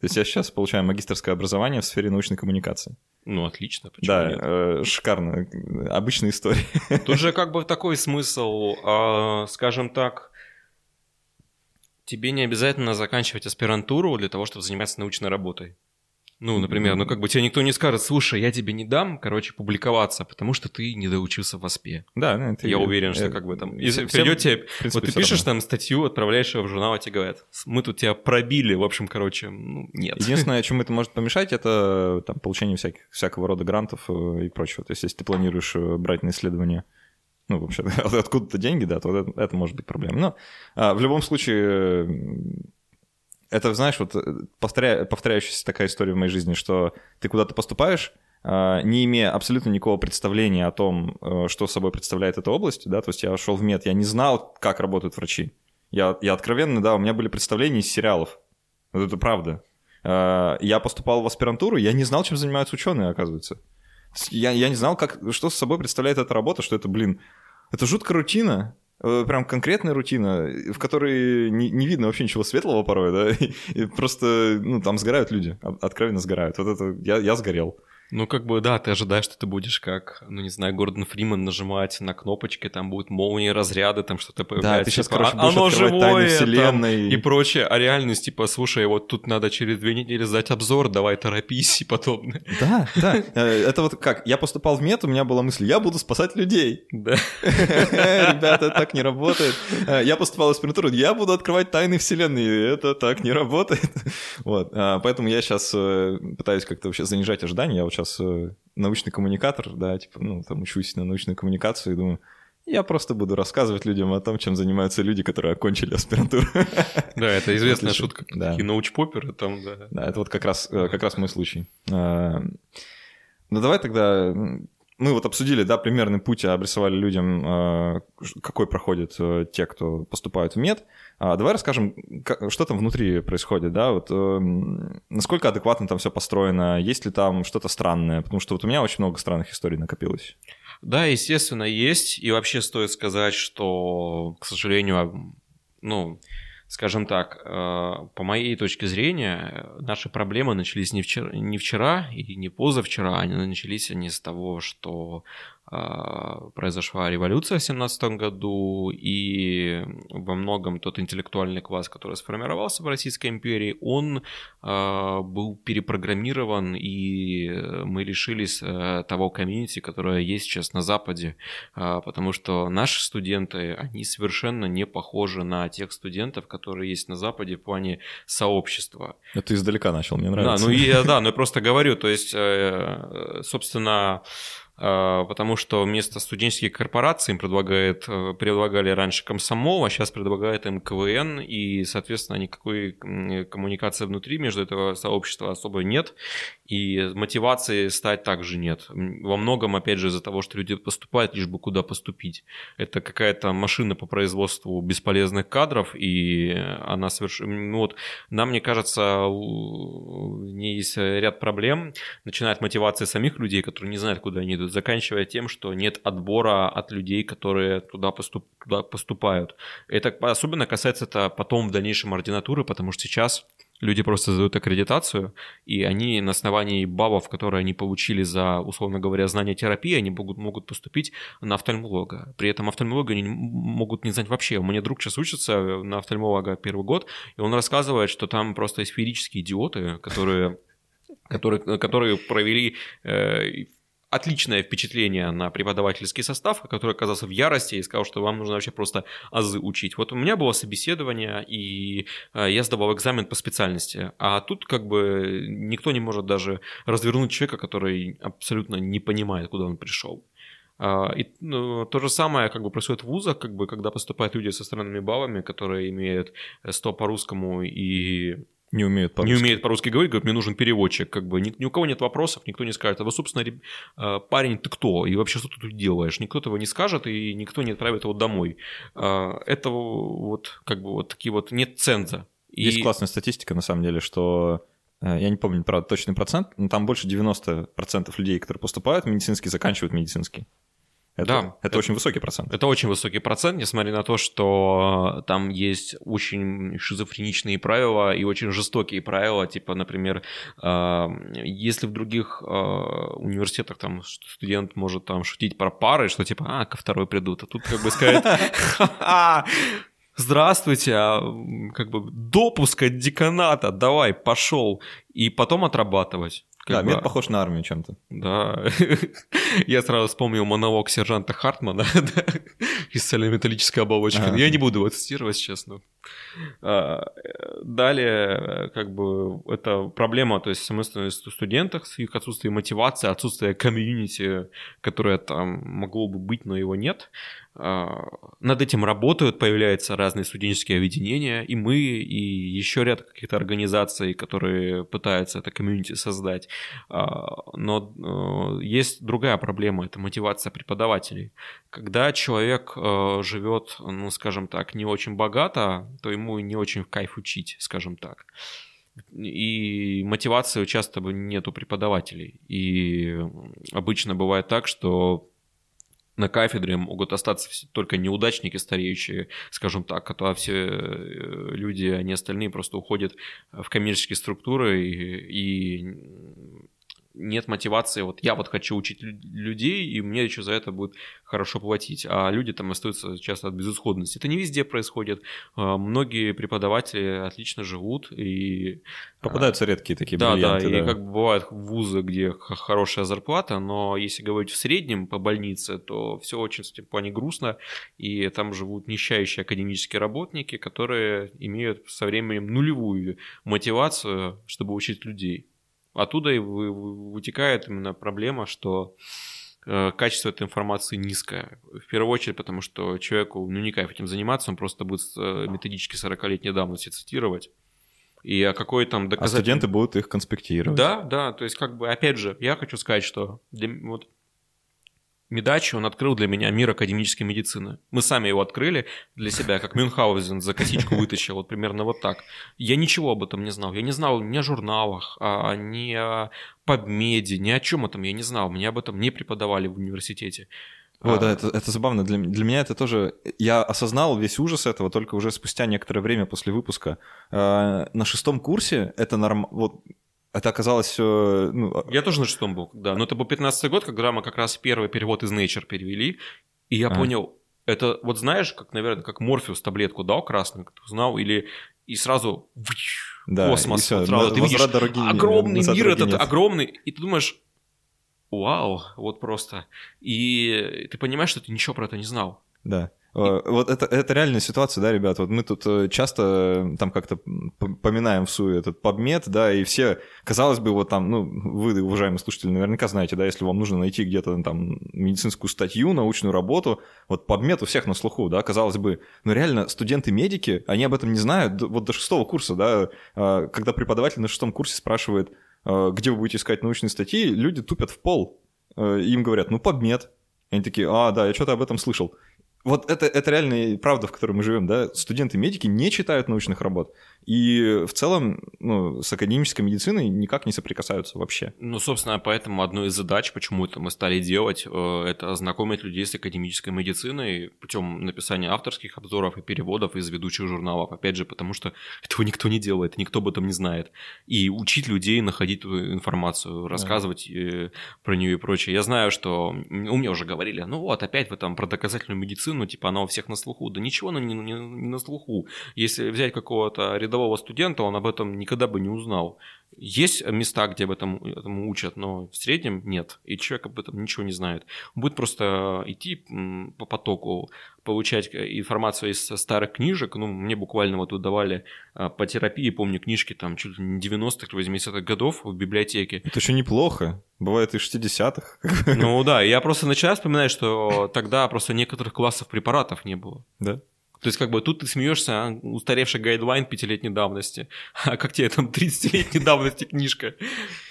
S1: то есть я сейчас получаю магистрское образование в сфере научной коммуникации.
S2: Ну, отлично.
S1: Почему да, нет? Э, шикарно. Обычная история.
S2: Тут же как бы такой смысл, э, скажем так, тебе не обязательно заканчивать аспирантуру для того, чтобы заниматься научной работой. Ну, например, ну как бы тебе никто не скажет, слушай, я тебе не дам, короче, публиковаться, потому что ты не доучился в ОСПе.
S1: Да, ну, это
S2: Я уверен, что как бы там... Если придет тебе...
S1: принципе,
S2: Вот ты пишешь
S1: равно.
S2: там статью, отправляешь ее в журнал, а тебе говорят, мы тут тебя пробили, в общем, короче, ну, нет.
S1: Единственное, чему это может помешать, это там, получение всяких, всякого рода грантов э, и прочего. То есть, если ты планируешь э, брать на исследование, ну, вообще, откуда-то деньги, да, то это, это может быть проблемой. Но а, в любом случае, это, знаешь, вот э, повторя- повторяющаяся такая история в моей жизни, что ты куда-то поступаешь, а, не имея абсолютно никакого представления о том, э, что собой представляет эта область, да, то есть я шел в мед, я не знал, как работают врачи. Я, я откровенно, да, у меня были представления из сериалов. Вот это правда. Э, Я поступал в аспирантуру, я не знал, чем занимаются ученые, оказывается. Я, я не знал, как, что собой представляет эта работа, что это, блин, это жуткая рутина, прям конкретная рутина, в которой не, не видно вообще ничего светлого порой, да, и, просто, ну, там сгорают люди, от- откровенно сгорают. Вот это, я, я сгорел.
S2: Ну, как бы, да, ты ожидаешь, что ты будешь как, ну, не знаю, Гордон Фриман нажимать на кнопочки, там будут молнии, разряды, там что-то появляется.
S1: ты щас,
S2: типа,
S1: короче,
S2: «А-
S1: будешь
S2: оно
S1: открывать тайны
S2: живое, там,
S1: вселенной».
S2: и прочее. А реальность, типа, слушай, вот тут надо через две недели сдать обзор, давай торопись и подобное.
S1: Да, да. Э, Это вот как, я поступал в мед, у меня была мысль, я буду спасать людей.
S2: Да.
S1: Ребята, так не работает. Э, Я поступал в аспирантуру, я буду открывать тайны вселенной. Это так не работает. Вот. а, Поэтому я сейчас пытаюсь как-то вообще занижать ожидания. Я вот сейчас научный коммуникатор, да, типа, ну, там учусь на научную коммуникацию и думаю, я просто буду рассказывать людям о том, чем занимаются люди, которые окончили аспирантуру.
S2: Да, это известная
S1: Отлично.
S2: шутка.
S1: Да.
S2: Такие научпоперы там, да.
S1: Да, это вот как раз, э, как раз мой случай. А, Ну, давай тогда... Мы вот обсудили, да, примерный путь, обрисовали людям, э, какой проходит э, те, кто поступают в мед. А Давай расскажем, ка- что там внутри происходит, да, вот эм, насколько адекватно там все построено, есть ли там что-то странное, потому что вот у меня очень много странных историй накопилось.
S2: Да, естественно, есть. И вообще стоит сказать, что, к сожалению, ну, скажем так, э, по моей точке зрения, наши проблемы начались не вчера, не вчера и не позавчера, они начались они с того, что произошла революция в 17 году, и во многом тот интеллектуальный класс, который сформировался в Российской империи, он э, был перепрограммирован, и мы лишились э, того комьюнити, которое есть сейчас на Западе, а, потому что наши студенты, они совершенно не похожи на тех студентов, которые есть на Западе в плане сообщества.
S1: Это издалека начал, мне нравится.
S2: Да, ну и я, да, ну я просто говорю, то есть, э, собственно, потому что вместо студенческих корпораций им предлагает, э, предлагали раньше комсомол, а сейчас предлагает им КВН, и, соответственно, никакой м, коммуникации внутри между этого сообщества особо нет, и мотивации стать также нет. Во многом, опять же, из-за того, что люди поступают, лишь бы куда поступить. Это какая-то машина по производству бесполезных кадров, и она совершенно... Ну вот, нам, мне кажется, у в ней есть ряд проблем, начиная от мотивации самих людей, которые не знают, куда они идут, заканчивая тем, что нет отбора от людей, которые туда, поступ, туда поступают. Это особенно касается это потом в дальнейшем ординатуры, потому что сейчас люди просто сдают аккредитацию, и они на основании баллов, которые они получили за, условно говоря, знание терапии, они могут, могут поступить на офтальмолога. При этом офтальмолога они могут не знать вообще. У меня друг сейчас учится на офтальмолога первый год, и он рассказывает, что там просто есть феерические идиоты, которые, которые, которые провели э, отличное впечатление на преподавательский состав, который оказался в ярости и сказал, что вам нужно вообще просто азы учить. Вот у меня было собеседование, и э, я сдавал экзамен по специальности, а тут как бы никто не может даже развернуть человека, который абсолютно не понимает, куда он пришел. А, И ну, то же самое как бы происходит в вузах, как бы, когда поступают люди со странными баллами, которые имеют 100 по русскому и
S1: Не умеют
S2: не
S1: по-русски.
S2: умеет по-русски говорить, говорит, мне нужен переводчик. Как бы ни, ни у кого нет вопросов, никто не скажет, а вы, собственно, реб- э, парень, ты кто? И вообще, что ты тут делаешь? Никто этого не скажет, и никто не отправит его домой. А, Это вот как бы вот такие вот нет ценза. И-
S1: Есть классная статистика, на самом деле, что э, я не помню, правда, точный процент, но там больше 90% людей, которые поступают в медицинский, заканчивают медицинский. Это,
S2: Да,
S1: это,
S2: это-
S1: очень высокий процент.
S2: Это очень высокий процент, несмотря на то, что там есть очень шизофреничные правила и очень жестокие правила. Типа, например, э, если в других э, университетах там студент может там шутить про пары, что типа, а, ко второй придут, а тут как бы сказать, «Ха-ха, здравствуйте, а, как бы допуск от деканата, давай, пошел. И потом отрабатывать.
S1: Как да, бы... мед похож на армию чем-то.
S2: Да. Я сразу вспомнил монолог сержанта Хартмана из металлической оболочки. А. Я не буду его цитировать, честно. А, далее, как бы, это проблема, то есть, с одной стороны, студентах, с их отсутствием мотивации, отсутствие комьюнити, которое там могло бы быть, но его нет. А, над этим работают, появляются разные студенческие объединения, и мы, и еще ряд каких-то организаций, которые пытаются это комьюнити создать. А, но э, есть другая проблема, это мотивация преподавателей. Когда человек э, живет, ну, скажем так, не очень богато, то ему не очень в кайф учить, скажем так. И мотивации часто нет у преподавателей. И обычно бывает так, что на кафедре могут остаться только неудачники стареющие, скажем так, а все э, люди, они остальные просто уходят в коммерческие структуры и, и нет мотивации, вот я вот хочу учить людей, и мне еще за это будет хорошо платить, а люди там остаются часто от безысходности. Это не везде происходит. А, многие преподаватели отлично живут и...
S1: Попадаются редкие такие
S2: да, бриллианты. Да, да, и как бы бывают вузы, где хорошая зарплата, но если говорить в среднем по больнице, то все очень в этом плане грустно, и там живут нищающие академические работники, которые имеют со временем нулевую мотивацию, чтобы учить людей. Оттуда и вытекает именно проблема, что э, качество этой информации низкое. В первую очередь, потому что человеку ну, не кайф этим заниматься, он просто будет э, методически 40-летней давности цитировать. И о какой там
S1: доказательной... А студенты будут их конспектировать.
S2: Да, да, то есть как бы, опять же, я хочу сказать, что для, вот Медачи, он открыл для меня мир академической медицины. Мы сами его открыли для себя, как Мюнхгаузен за косичку вытащил, вот примерно вот так. Я ничего об этом не знал. Я не знал ни о журналах, а, ни о PubMed, ни о чем этом я не знал. Мне об этом не преподавали в университете.
S1: О, а... да, это, это забавно. Для, для меня это тоже... Я осознал весь ужас этого только уже спустя некоторое время после выпуска. Э, на шестом курсе это норм... Вот это оказалось все... Ну... А
S2: Я тоже на шестом был, да. Но это был 15 год, когда мы как раз первый перевод из Nature перевели. И я а. понял, это вот знаешь, как, наверное, как Морфеус таблетку дал красную, ты узнал, или и сразу да, космос. И все, сразу, ты видишь дороги, огромный мир этот, нет. огромный, и ты думаешь, вау, вот просто. И ты понимаешь, что ты ничего про это не знал.
S1: Да. Э, вот это, это реальная ситуация, да, ребят? Вот мы тут э, часто э, там как-то поминаем в суе этот подмет, да, и все, казалось бы, вот там, ну, вы, уважаемые слушатели, наверняка знаете, да, если вам нужно найти где-то там медицинскую статью, научную работу, вот подмет у всех на слуху, да, казалось бы, но реально студенты-медики, они об этом не знают, вот до шестого курса, да, когда преподаватель на шестом курсе спрашивает, где вы будете искать научные статьи, люди тупят в пол, им говорят, ну, подмет, они такие, а, да, я что-то об этом слышал вот это, это реально правда, в которой мы живем, да, студенты-медики не читают научных работ. И в целом ну, с академической медициной никак не соприкасаются вообще.
S2: Ну, собственно, поэтому одной из задач, почему это мы стали делать, э, это знакомить людей с академической медициной путем написания авторских обзоров и переводов из ведущих журналов. Опять же, потому что этого никто не делает, никто об этом не знает. И учить людей находить эту информацию, рассказывать да. про нее и прочее. Я знаю, что у меня уже говорили, ну вот, опять вы там про доказательную медицину, типа она у всех на слуху. Да ничего она не, не, не на слуху. Если взять какого-то рядового рядового студента он об этом никогда бы не узнал. Есть места, где об этом, этому учат, но в среднем нет. И человек об этом ничего не знает. Он будет просто идти по потоку, получать информацию из старых книжек. Ну, мне буквально вот давали а, по терапии, помню, книжки там чуть ли не 90-х, 80-х годов в библиотеке.
S1: Это еще неплохо. Бывает и 60-х.
S2: Ну да, я просто начинаю вспоминать, что тогда просто некоторых классов препаратов не было.
S1: Да?
S2: То есть, как бы тут ты смеешься, а, устаревший гайдлайн пятилетней давности. А как тебе там 30-летней давности книжка?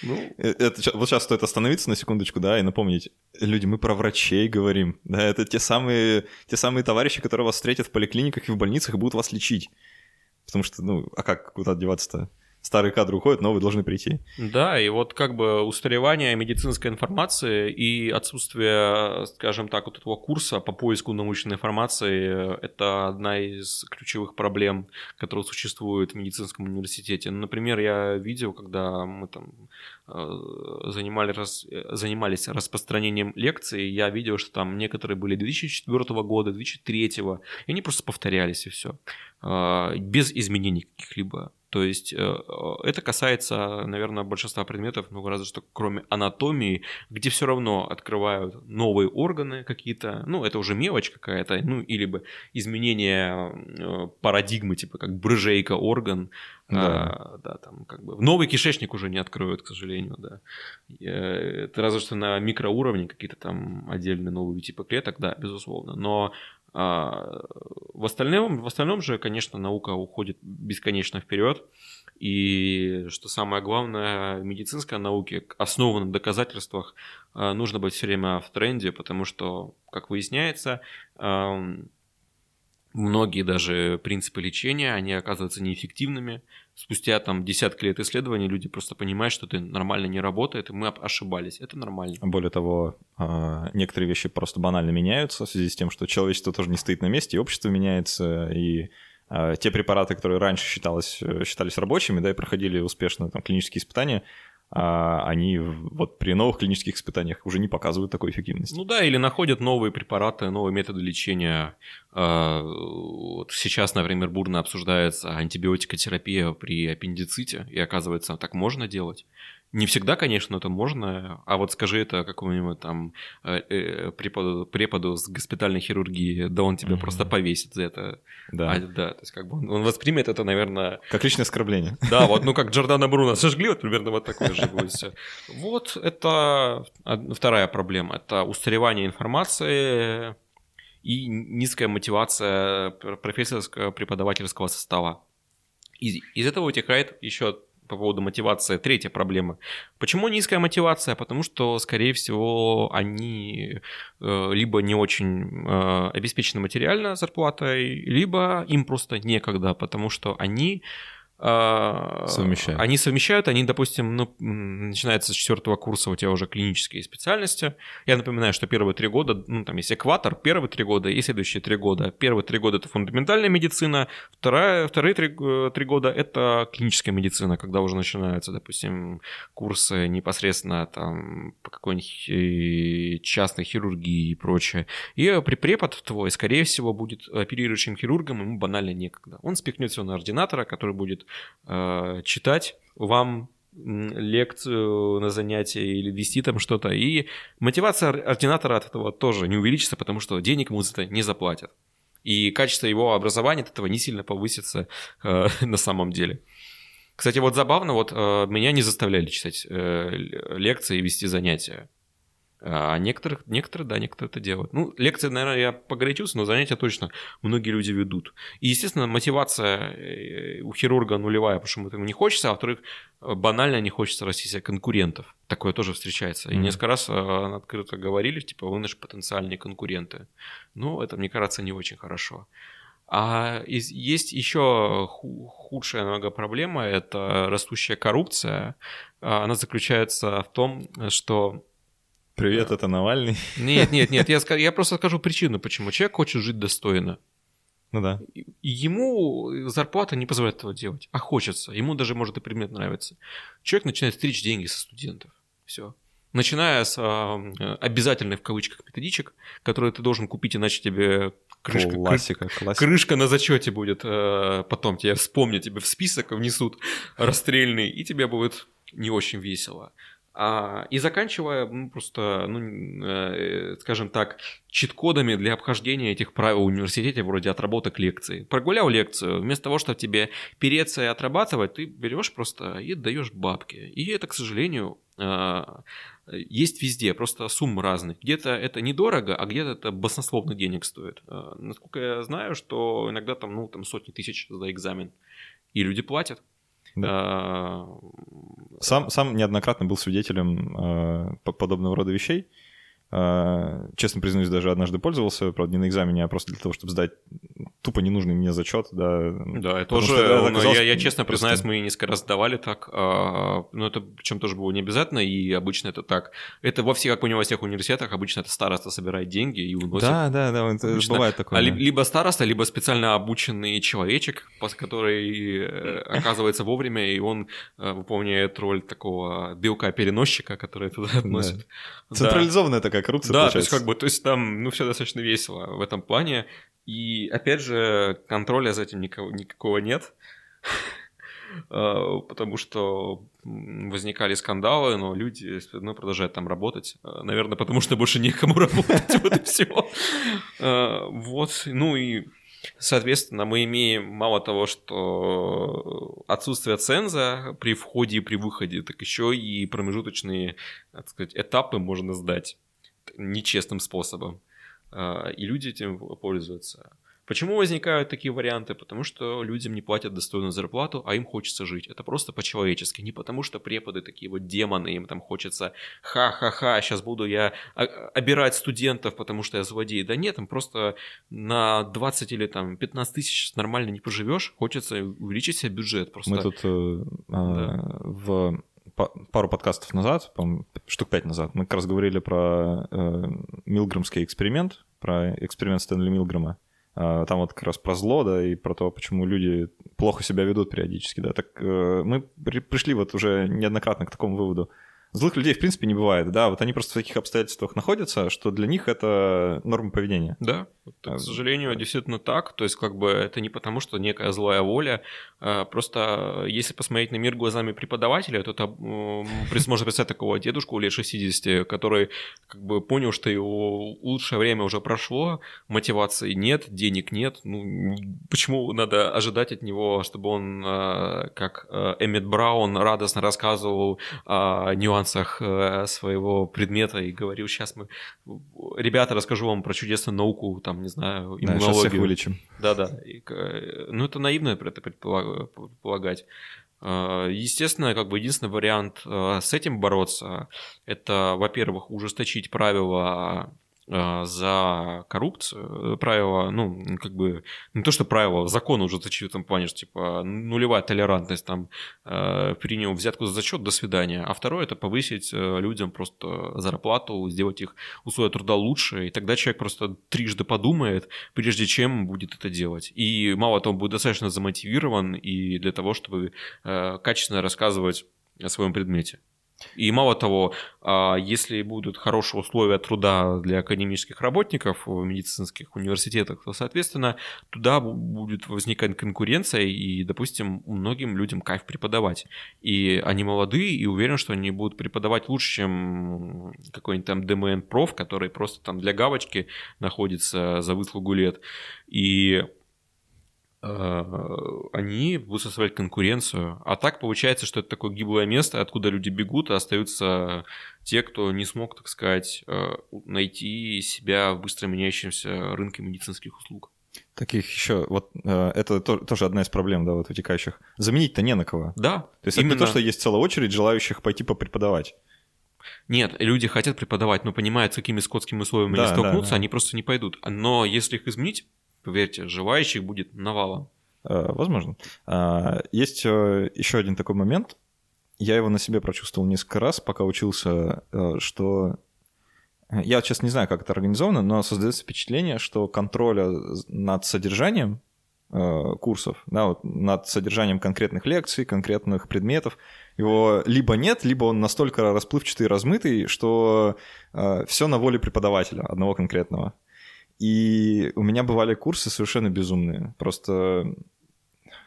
S1: Ну... Э, это, вот сейчас стоит остановиться на секундочку, да, и напомнить. Люди, мы про врачей говорим. Да, это те самые, те самые товарищи, которые вас встретят в поликлиниках и в больницах и будут вас лечить. Потому что, ну, а как куда деваться-то? Старые кадры уходят, новые должны прийти.
S2: Да, и вот как бы устаревание медицинской информации и отсутствие, скажем так, вот этого курса по поиску научной информации – это одна из ключевых проблем, которые существуют в медицинском университете. Ну, например, я видел, когда мы там э, занимали, раз, занимались распространением лекций, я видел, что там некоторые были 2004 года, 2003, и они просто повторялись, и все. Э, без изменений каких-либо. То есть э, э, это касается, наверное, большинства предметов, ну, разве что кроме анатомии, где все равно открывают новые органы какие-то, ну, это уже мелочь какая-то, ну, или бы изменение э, парадигмы, типа как брыжейка орган, да. А, да, там как бы новый кишечник уже не откроют, к сожалению, да. Это разве что на микроуровне какие-то там отдельные новые типы клеток, да, безусловно. Но а, в, остальном, в остальном же, конечно, наука уходит бесконечно вперед. И что самое главное, в медицинской науке, основанной на доказательствах, а, нужно быть все время в тренде, потому что, как выясняется, многие даже принципы лечения, они оказываются неэффективными. Спустя там десятки лет исследований люди просто понимают, что это нормально не работает, и мы ошибались. Это нормально.
S1: Более того, а, некоторые вещи просто банально меняются в связи с тем, что человечество тоже не стоит на месте, и общество меняется, и а, те препараты, которые раньше считалось, считались рабочими, да, и проходили успешно там, клинические испытания, они вот при новых клинических испытаниях уже не показывают такой эффективности.
S2: Ну да, или находят новые препараты, новые методы лечения. А, вот сейчас, например, бурно обсуждается антибиотикотерапия при аппендиците, и оказывается, так можно делать. Не всегда, конечно, это можно, а вот скажи это какому-нибудь там э, э, преподу, преподу с госпитальной хирургии, да он тебя mm-hmm. просто повесит за это. Да. А, да, то есть как бы он, он воспримет это, наверное...
S1: Как личное оскорбление.
S2: Да, вот, ну как Джордана Бруно сожгли, вот примерно вот такое же будет все. Вот это вторая проблема, это устаревание информации и низкая мотивация профессорского преподавательского состава. Из, из этого вытекает еще по поводу мотивации. Третья проблема. Почему низкая мотивация? Потому что, скорее всего, они э, либо не очень э, обеспечены материально зарплатой, либо им просто некогда, потому что они
S1: совмещают.
S2: Они совмещают, они, допустим, ну, начинается с четвертого курса у тебя уже клинические специальности. Я напоминаю, что первые три года, ну, там есть экватор, первые три года и следующие три года. Первые три года это фундаментальная медицина, вторая, вторые три, э, три года это клиническая медицина, когда уже начинаются, допустим, курсы непосредственно там по какой-нибудь э, частной хирургии и прочее. И препод твой, скорее всего, будет оперирующим хирургом, ему банально некогда. Он спихнет все на ординатора, который будет э, читать вам лекцию на занятие или вести там что-то. И мотивация ординатора от этого тоже не увеличится, потому что денег ему за это не заплатят. И качество его образования от этого не сильно повысится э, на самом деле. Кстати, вот забавно, вот э, меня не заставляли читать э, лекции и вести занятия. А некоторых, некоторые, да, некоторые это делают. Ну, лекции, наверное, я погорячился, но занятия точно многие люди ведут. И, естественно, мотивация э, у хирурга нулевая, потому что ему не хочется, а во-вторых, банально не хочется расти себе конкурентов. Такое тоже встречается. И mm-hmm. несколько раз э, открыто говорили, типа, вы наши потенциальные конкуренты. Ну, это, мне кажется, не очень хорошо. А из, есть еще худшая много проблема, это растущая коррупция. А, она заключается в том, что
S1: Привет, это Навальный.
S2: Нет, нет, нет, я, я просто скажу причину, почему. Человек хочет жить достойно.
S1: Ну да.
S2: Ему зарплата не позволяет этого делать, а хочется. Ему даже, может, и предмет нравится. Человек начинает стричь деньги со студентов. Все. Начиная с э, обязательных в кавычках методичек, которые ты должен купить, иначе тебе крышка, классика, классика. крышка на зачете будет. Э, потом тебе вспомнят, тебе в список внесут расстрельный, и тебе будет не очень весело. А, и заканчивая ну, просто, ну, э, скажем так, чит-кодами для обхождения этих правил в университете, вроде отработок лекций. Прогулял лекцию, вместо того, чтобы тебе переться и отрабатывать, ты берешь просто и даешь бабки. И это, к сожалению, э, есть везде, просто суммы разные. Где-то это недорого, а где-то это баснословно денег стоит. Э, насколько я знаю, что иногда там, ну, там сотни тысяч за экзамен. И люди платят. Да.
S1: А, сам, сам неоднократно был свидетелем э, подобного рода вещей. Э, честно признаюсь, даже однажды пользовался, правда, не на экзамене, а просто для того, чтобы сдать тупо ненужный мне зачет, да.
S2: Да, это тоже, это ну, я, я честно просто... признаюсь, мы несколько раз сдавали так, а, но это причем тоже было не обязательно, и обычно это так. Это во всех, как у него во всех университетах, обычно это староста собирает деньги и уносит.
S1: Да, да, да, это обычно. бывает такое.
S2: А да. Либо староста, либо специально обученный человечек, который э, оказывается вовремя, и он э, выполняет роль такого белка-переносчика, который туда относит.
S1: Да. Централизованная такая коррупция
S2: Да,
S1: получается.
S2: то есть как бы, то есть там, ну, все достаточно весело в этом плане. И опять же, контроля за этим никого, никакого нет. А, потому что возникали скандалы, но люди равно продолжают там работать. А, наверное, потому что больше некому работать, вот и все. А, вот, ну и Соответственно, мы имеем мало того, что отсутствие ценза при входе и при выходе, так еще и промежуточные, так сказать, этапы можно сдать нечестным способом. А, и люди этим пользуются. Почему возникают такие варианты? Потому что людям не платят достойную зарплату, а им хочется жить. Это просто по-человечески. Не потому что преподы такие вот демоны, им там хочется ха-ха-ха, сейчас буду я обирать студентов, потому что я злодей. Да нет, там просто на 20 или там 15 тысяч нормально не поживешь, хочется увеличить себе бюджет. Просто...
S1: Мы тут э, да. э, в пару подкастов назад, штук пять назад, мы как раз говорили про э, Милграмский эксперимент, про эксперимент Стэнли Милграма. Э, там вот как раз про зло, да, и про то, почему люди плохо себя ведут периодически, да. Так э, мы при, пришли вот уже неоднократно к такому выводу. Злых людей, в принципе, не бывает, да, вот они просто в таких обстоятельствах находятся, что для них это норма поведения.
S2: Да, к сожалению, действительно так, то есть как бы это не потому, что некая злая воля, а просто если посмотреть на мир глазами преподавателя, то это можно представить такого дедушку лет 60, который как бы понял, что его лучшее время уже прошло, мотивации нет, денег нет, ну почему надо ожидать от него, чтобы он, а, как а, Эммет Браун, радостно рассказывал о нюансах нюансах э, своего предмета и говорил, сейчас мы, ребята, расскажу вам про чудесную науку, там, не знаю,
S1: иммунологию. Да, сейчас всех вылечим.
S2: Да-да. Ну, это наивно это предполагать. Э, естественно, как бы единственный вариант э, с этим бороться, это, во-первых, ужесточить правила за коррупцию, правило, ну, как бы, не то, что правило, закон уже зачем в этом плане, что, типа, нулевая толерантность, там, э, принял взятку за зачет, до свидания. А второе, это повысить э, людям просто зарплату, сделать их условия труда лучше, и тогда человек просто трижды подумает, прежде чем будет это делать. И мало того, будет достаточно замотивирован и для того, чтобы э, качественно рассказывать о своем предмете. И мало того, а, если будут хорошие условия труда для академических работников в медицинских университетах, то, соответственно, туда будет возникать конкуренция, и, допустим, многим людям кайф преподавать. И они молодые, и уверен, что они будут преподавать лучше, чем какой-нибудь там ДМН-проф, который просто там для галочки находится за выслугу лет. И они будут составлять конкуренцию. А так получается, что это такое гиблое место, откуда люди бегут, а остаются те, кто не смог, так сказать, э, найти себя в быстро меняющемся рынке медицинских услуг.
S1: Таких еще, вот э, это тоже одна из проблем, да, вот вытекающих. Заменить-то не на кого.
S2: Да.
S1: То есть именно... это не то, что есть целая очередь желающих пойти попреподавать.
S2: Нет, люди хотят преподавать, но понимают, с какими скотскими условиями да, они столкнутся, да, да. они просто не пойдут. Но если их изменить, Поверьте, желающих будет навалом.
S1: Э, возможно. А, есть э, еще один такой момент. Я его на себе прочувствовал несколько раз, пока учился, э, что я сейчас не знаю, как это организовано, но создается впечатление, что контроля над содержанием курсов, да, вот над содержанием конкретных лекций, конкретных предметов, его либо нет, либо он настолько расплывчатый и размытый, что э, все на воле преподавателя одного конкретного. И у меня бывали курсы совершенно безумные. Просто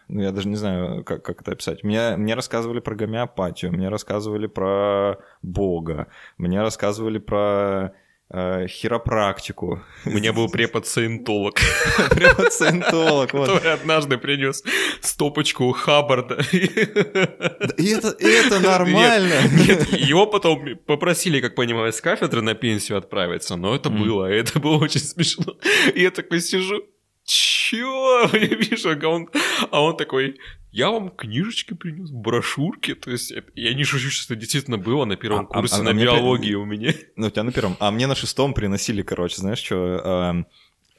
S1: ну, я даже не знаю, как, как это описать. Мне, мне рассказывали про гомеопатию, мне рассказывали про Бога, мне рассказывали про хиропрактику.
S2: У меня был препод-саентолог.
S1: Препод-саентолог,
S2: вот. Который однажды принес стопочку Хаббарда.
S1: И это, это нормально.
S2: Нет, его потом попросили, как понимаю, с кафедры на пенсию отправиться, но это было, это было очень смешно. И я такой сижу, чё? Я вижу, а он, а он такой, я вам книжечки принес, брошюрки, то есть я не шучу, что это действительно было на первом а, курсе а, на а биологии при... у меня.
S1: Ну, у тебя на первом, а мне на шестом приносили, короче, знаешь что,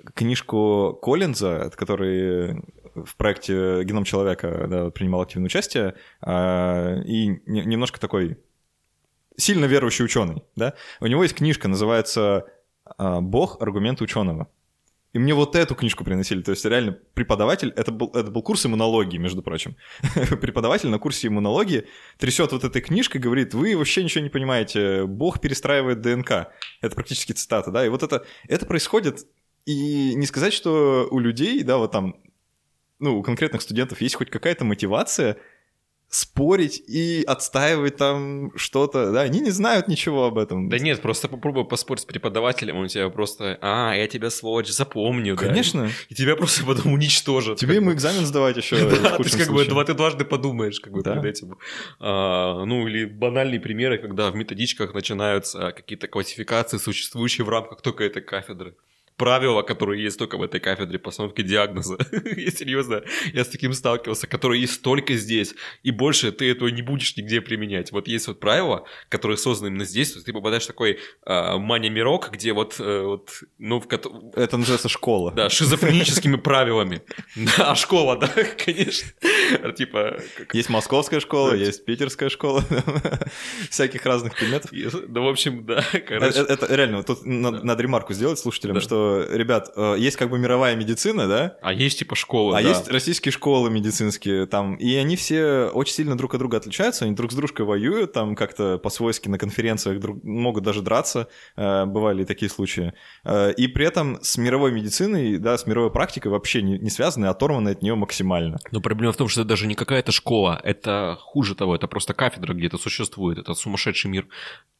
S1: э, книжку Коллинза, который в проекте «Геном человека» да, принимал активное участие, э, и немножко такой сильно верующий ученый, да, у него есть книжка, называется э, «Бог. Аргументы ученого». И мне вот эту книжку приносили. То есть реально преподаватель, это был, это был курс иммунологии, между прочим. преподаватель на курсе иммунологии трясет вот этой книжкой, говорит, вы вообще ничего не понимаете, Бог перестраивает ДНК. Это практически цитата, да. И вот это, это происходит, и не сказать, что у людей, да, вот там, ну, у конкретных студентов есть хоть какая-то мотивация спорить и отстаивать там что-то, да, они не знают ничего об этом.
S2: Да нет, просто попробуй поспорить с преподавателем, он тебя просто, а, я тебя, сволочь, запомню,
S1: Конечно. Да?
S2: И тебя просто потом уничтожат.
S1: Тебе ему экзамен сдавать еще
S2: Да, то есть как бы ты дважды подумаешь, как бы перед этим. А, ну, или банальные примеры, когда в методичках начинаются какие-то классификации, существующие в рамках только этой кафедры правила, которые есть только в этой кафедре постановки диагноза. я серьезно, я с таким сталкивался, которые есть только здесь, и больше ты этого не будешь нигде применять. Вот есть вот правила, которые созданы именно здесь, есть ты попадаешь в такой э, мания-мирок, где вот, э, вот ну, в
S1: Это называется школа.
S2: Да, шизофреническими правилами. Да, школа, да, конечно. Типа...
S1: Есть московская школа, есть питерская школа, всяких разных предметов.
S2: Да, в общем, да,
S1: короче. Это реально, тут надо ремарку сделать слушателям, что ребят, э, есть как бы мировая медицина, да?
S2: А есть типа школы,
S1: А да. есть российские школы медицинские там, и они все очень сильно друг от друга отличаются, они друг с дружкой воюют, там как-то по-свойски на конференциях друг, могут даже драться, э, бывали и такие случаи. Э, и при этом с мировой медициной, да, с мировой практикой вообще не, не связаны, оторваны от нее максимально.
S2: Но проблема в том, что это даже не какая-то школа, это хуже того, это просто кафедра где-то существует, это сумасшедший мир.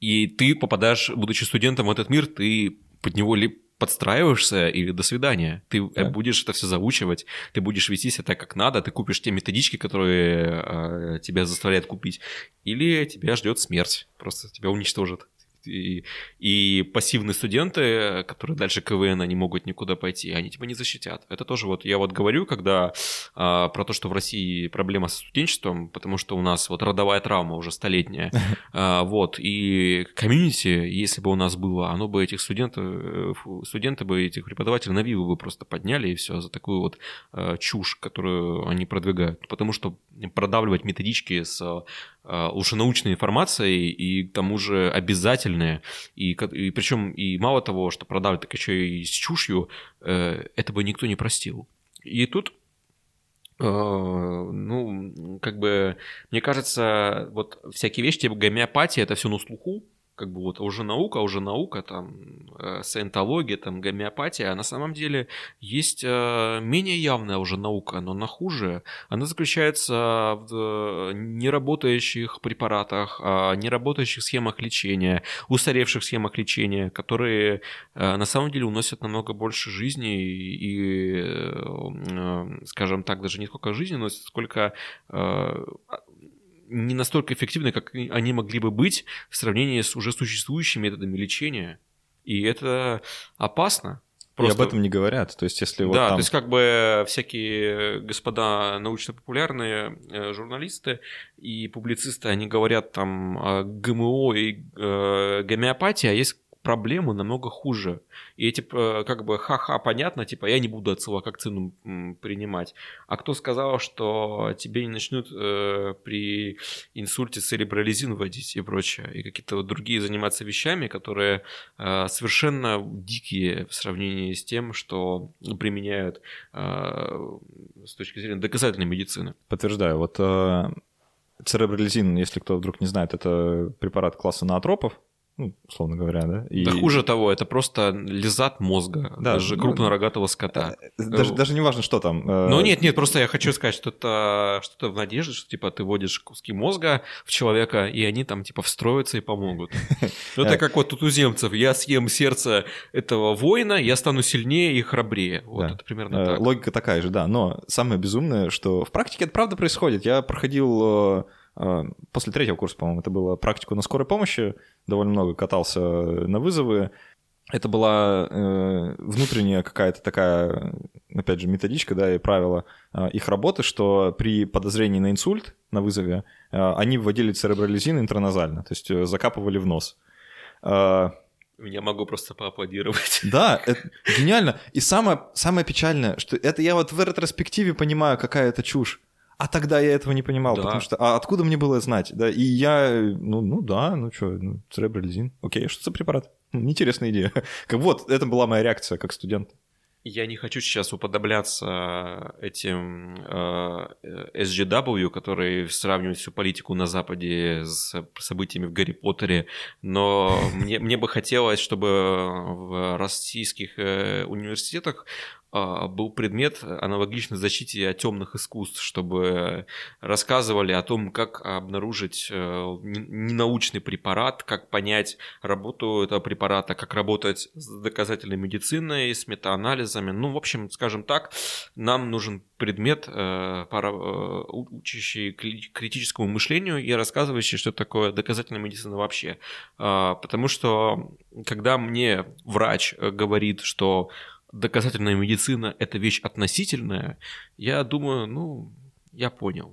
S2: И ты попадаешь, будучи студентом в этот мир, ты под него ли подстраиваешься и до свидания. Ты э, да. будешь это все заучивать, ты будешь вести себя так, как надо, ты купишь те методички, которые э, тебя заставляют купить, или тебя ждет смерть, просто тебя уничтожат и, и пассивные студенты, которые дальше КВН, они могут никуда пойти, они тебя не защитят. Это тоже вот, я вот говорю, когда а, про то, что в России проблема со студенчеством, потому что у нас вот родовая травма уже столетняя, а, вот, и комьюнити, если бы у нас было, оно бы этих студентов, студенты бы этих преподавателей на виву бы просто подняли и все за такую вот а, чушь, которую они продвигают, потому что продавливать методички с а, лучшенаучной информацией и к тому же обязательные. И, и причем и мало того, что продали, так еще и с чушью, э, это бы никто не простил. И тут э, ну, как бы, мне кажется, вот всякие вещи, типа гомеопатия, это все на слуху, как бы вот уже наука, уже наука, там, э, саентология, там, гомеопатия, а на самом деле есть э, менее явная уже наука, но она хуже. Она заключается в э, неработающих препаратах, э, неработающих схемах лечения, устаревших схемах лечения, которые э, на самом деле уносят намного больше жизни и, э, скажем так, даже не сколько жизни носят, сколько э, не настолько эффективны, как они могли бы быть в сравнении с уже существующими методами лечения. И это опасно.
S1: Просто... И об этом не говорят. То есть, если
S2: вот
S1: да,
S2: там... то есть, как бы всякие господа научно-популярные э, журналисты и публицисты, они говорят там о ГМО и э, гомеопатии, а есть проблемы намного хуже. И эти, э, как бы, ха-ха, понятно, типа, я не буду ацилококцину принимать. А кто сказал, что тебе не начнут э, при инсульте церебролизин вводить и прочее, и какие-то вот другие заниматься вещами, которые э, совершенно дикие в сравнении с тем, что применяют э, с точки зрения доказательной медицины.
S1: Подтверждаю. Вот э, церебролизин, если кто вдруг не знает, это препарат класса наотропов, ну, условно говоря, да.
S2: И... Да хуже того, это просто лизат мозга, да, даже ну, крупнорогатого скота.
S1: Э, даже, даже не важно, что там.
S2: Э, ну нет, нет, просто я хочу сказать, что это что-то в надежде, что типа ты вводишь куски мозга в человека, и они там типа встроятся и помогут. Ну это как вот у туземцев, я съем сердце этого воина, я стану сильнее и храбрее. Вот это примерно э, так.
S1: Логика такая же, да, но самое безумное, что в практике это правда происходит. Я проходил после третьего курса, по-моему, это было практику на скорой помощи, довольно много катался на вызовы, это была э, внутренняя какая-то такая, опять же, методичка, да, и правила э, их работы, что при подозрении на инсульт на вызове э, они вводили церебролизин интраназально, то есть э, закапывали в нос. Э,
S2: я могу просто поаплодировать.
S1: Да, это гениально. И самое, самое печальное, что это я вот в ретроспективе понимаю, какая это чушь. А тогда я этого не понимал, да. потому что а откуда мне было знать? Да, и я, ну, ну да, ну что, ну, церебролизин. Окей, что за препарат? Интересная идея. Как вот, это была моя реакция как студент.
S2: Я не хочу сейчас уподобляться этим э, SGW, который сравнивает всю политику на Западе с событиями в Гарри Поттере, но мне, мне бы хотелось, чтобы в российских э, университетах а, был предмет аналогичный защите от темных искусств, чтобы рассказывали о том, как обнаружить э, ненаучный препарат, как понять работу этого препарата, как работать с доказательной медициной, с метаанализами. Ну, в общем, скажем так, нам нужен предмет, э, э, учащий критическому мышлению и рассказывающий, что такое доказательная медицина вообще. А, потому что, когда мне врач говорит, что доказательная медицина – это вещь относительная, я думаю, ну, я понял.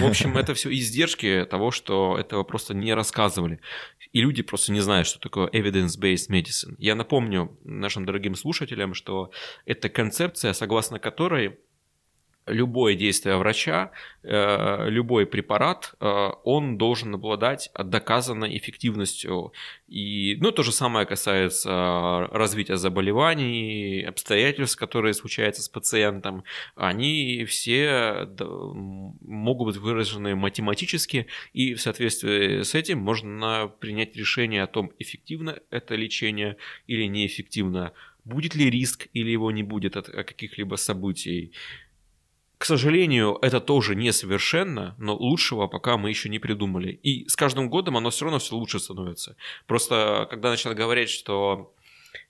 S2: В общем, это все издержки того, что этого просто не рассказывали. И люди просто не знают, что такое evidence-based medicine. Я напомню нашим дорогим слушателям, что это концепция, согласно которой любое действие врача, э, любой препарат, э, он должен обладать доказанной эффективностью. И, ну, то же самое касается развития заболеваний, обстоятельств, которые случаются с пациентом. Они все могут быть выражены математически, и в соответствии с этим можно принять решение о том, эффективно это лечение или неэффективно, будет ли риск или его не будет от каких-либо событий. К сожалению, это тоже несовершенно, но лучшего пока мы еще не придумали. И с каждым годом оно все равно все лучше становится. Просто когда начинают говорить, что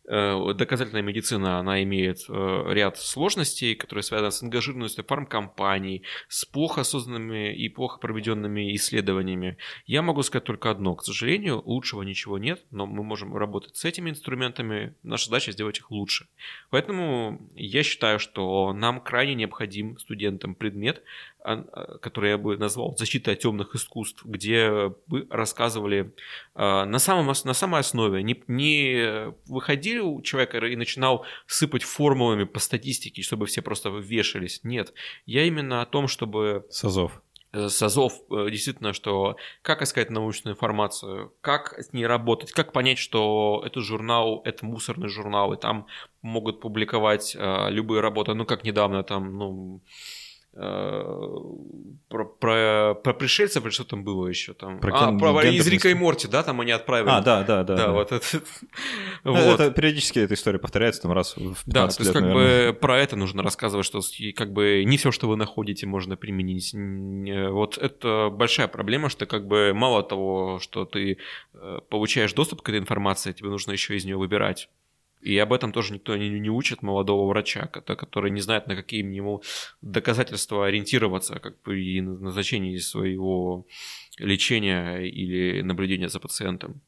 S2: доказательная медицина, она имеет э, ряд сложностей, которые связаны с ангажированностью фармкомпаний, с плохо созданными и плохо проведенными исследованиями. Я могу сказать только одно. К сожалению, лучшего ничего нет, но мы можем работать с этими инструментами. Наша задача сделать их лучше. Поэтому я считаю, что нам крайне необходим студентам предмет, который я бы назвал «Защита от темных искусств», где бы рассказывали а, на, самом, на самой основе, не, не выходил человек и начинал сыпать формулами по статистике, чтобы все просто вешались. Нет, я именно о том, чтобы...
S1: Сазов.
S2: Э, Сазов, э, действительно, что как искать научную информацию, как с ней работать, как понять, что это журнал, это мусорный журнал, и там могут публиковать э, любые работы, ну, как недавно там, ну, про, про, про пришельцев или что там было еще там? Про а, про из Рика и Морти, да, там они отправили.
S1: А, да, да, да.
S2: Да, да. вот это.
S1: Ну, вот. это периодически эта история повторяется там раз в 15
S2: Да, то есть как наверное. бы про это нужно рассказывать, что как бы не все, что вы находите, можно применить. Вот это большая проблема, что как бы мало того, что ты э, получаешь доступ к этой информации, тебе нужно еще из нее выбирать. И об этом тоже никто не, не учит молодого врача, который не знает, на какие ему доказательства ориентироваться как бы и на назначении своего лечения или наблюдения за пациентом.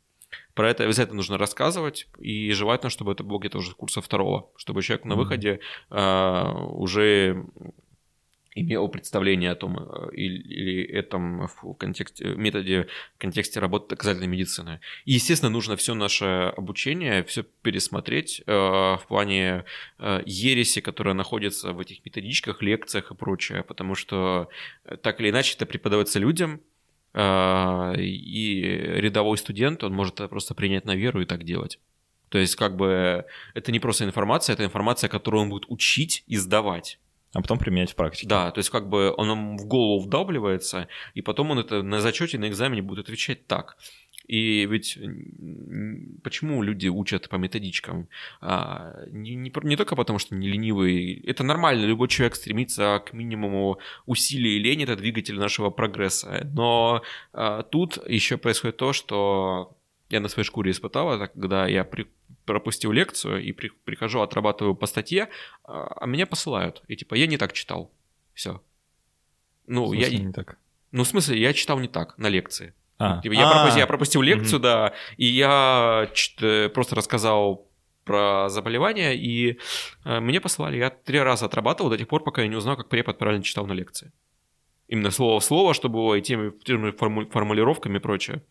S2: Про это обязательно нужно рассказывать, и желательно, чтобы это было где-то уже курса второго, чтобы человек на выходе э, уже имел представление о том э, или, или этом в контексте, методе, в контексте работы доказательной медицины. И, естественно, нужно все наше обучение, все пересмотреть э, в плане э, ереси, которая находится в этих методичках, лекциях и прочее, потому что э, так или иначе это преподается людям, э, и рядовой студент, он может это просто принять на веру и так делать. То есть, как бы, это не просто информация, это информация, которую он будет учить и сдавать
S1: а потом применять в практике.
S2: Да, то есть как бы он в голову вдавливается, и потом он это на зачете, на экзамене будет отвечать так. И ведь почему люди учат по методичкам? А, не, не, не только потому, что они ленивые. Это нормально, любой человек стремится к минимуму усилий и лень, это двигатель нашего прогресса. Но а, тут еще происходит то, что я на своей шкуре испытал это, когда я при, пропустил лекцию и при, прихожу, отрабатываю по статье, а, а меня посылают. И типа, я не так читал. Все. Ну, я...
S1: не так?
S2: Ну, в смысле, я читал не так на лекции. А. Типа, я, пропустил, я пропустил лекцию, да, и я просто рассказал про заболевания, и э, мне послали, я три раза отрабатывал до тех пор, пока я не узнал, как препод правильно читал на лекции. Именно слово в слово, чтобы и теми, теми формулировками и прочее.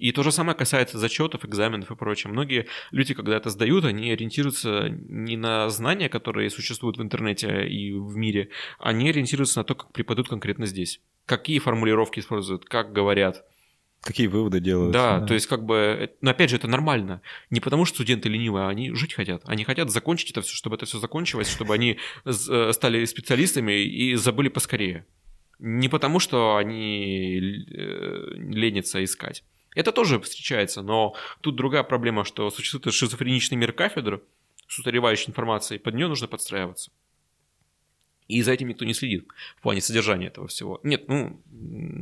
S2: И то же самое касается зачетов, экзаменов и прочее. Многие люди, когда это сдают, они ориентируются не на знания, которые существуют в интернете и в мире, они ориентируются на то, как преподают конкретно здесь. Какие формулировки используют, как говорят.
S1: Какие выводы делают.
S2: Да, да, то есть как бы, но опять же, это нормально. Не потому, что студенты ленивые, а они жить хотят. Они хотят закончить это все, чтобы это все закончилось, чтобы они э, стали специалистами и забыли поскорее. Не потому, что они э, ленятся искать. Это тоже встречается, но тут другая проблема, что существует шизофреничный мир кафедры с устаревающей информацией, под нее нужно подстраиваться. И за этим никто не следит в плане содержания этого всего. Нет, ну,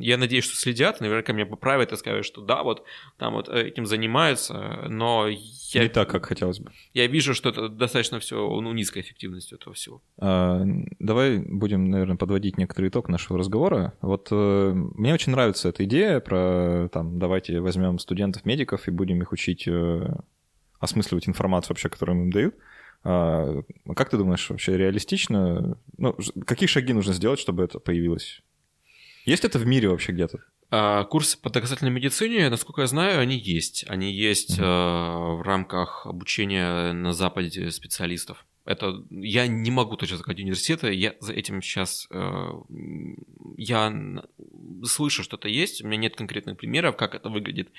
S2: я надеюсь, что следят, наверняка меня поправят и скажут, что да, вот там вот э, этим занимаются, но я...
S1: Не так, как хотелось бы.
S2: Я вижу, что это достаточно все, ну, низкая эффективность этого всего.
S1: А, давай будем, наверное, подводить некоторый итог нашего разговора. Вот э, мне очень нравится эта идея про, там, давайте возьмем студентов-медиков и будем их учить э, осмысливать информацию вообще, которую им дают. А, как ты думаешь, вообще реалистично? Ну, какие шаги нужно сделать, чтобы это появилось? Есть это в мире вообще где-то?
S2: А, курсы по доказательной медицине, насколько я знаю, они есть. Они есть mm-hmm. в рамках обучения на Западе специалистов. Это я не могу точно сказать университета, я за этим сейчас э, я слышу, что это есть, у меня нет конкретных примеров, как это выглядит,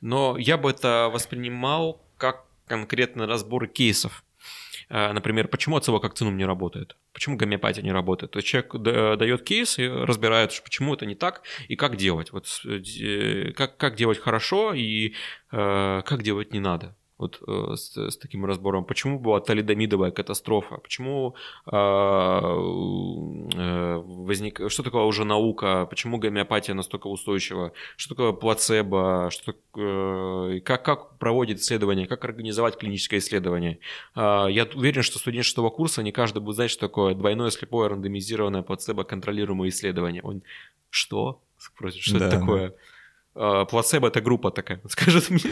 S2: но я бы это воспринимал как конкретный разбор кейсов. Э, например, почему ацилококцинум не работает? Почему гомеопатия не работает? То есть человек дает кейс и разбирает, почему это не так и как делать. Вот, э, как, как делать хорошо и э, как делать не надо вот э, с, с таким разбором, почему была талидомидовая катастрофа, почему э, э, возник, что такое уже наука, почему гомеопатия настолько устойчива, что такое плацебо, что, э, как, как проводит исследование, как организовать клиническое исследование. Э, я уверен, что студент шестого курса не каждый будет знать, что такое двойное слепое рандомизированное плацебо контролируемое исследование. Он, что? Спросит, что да, это такое? Да. А, плацебо это группа такая, скажет мне.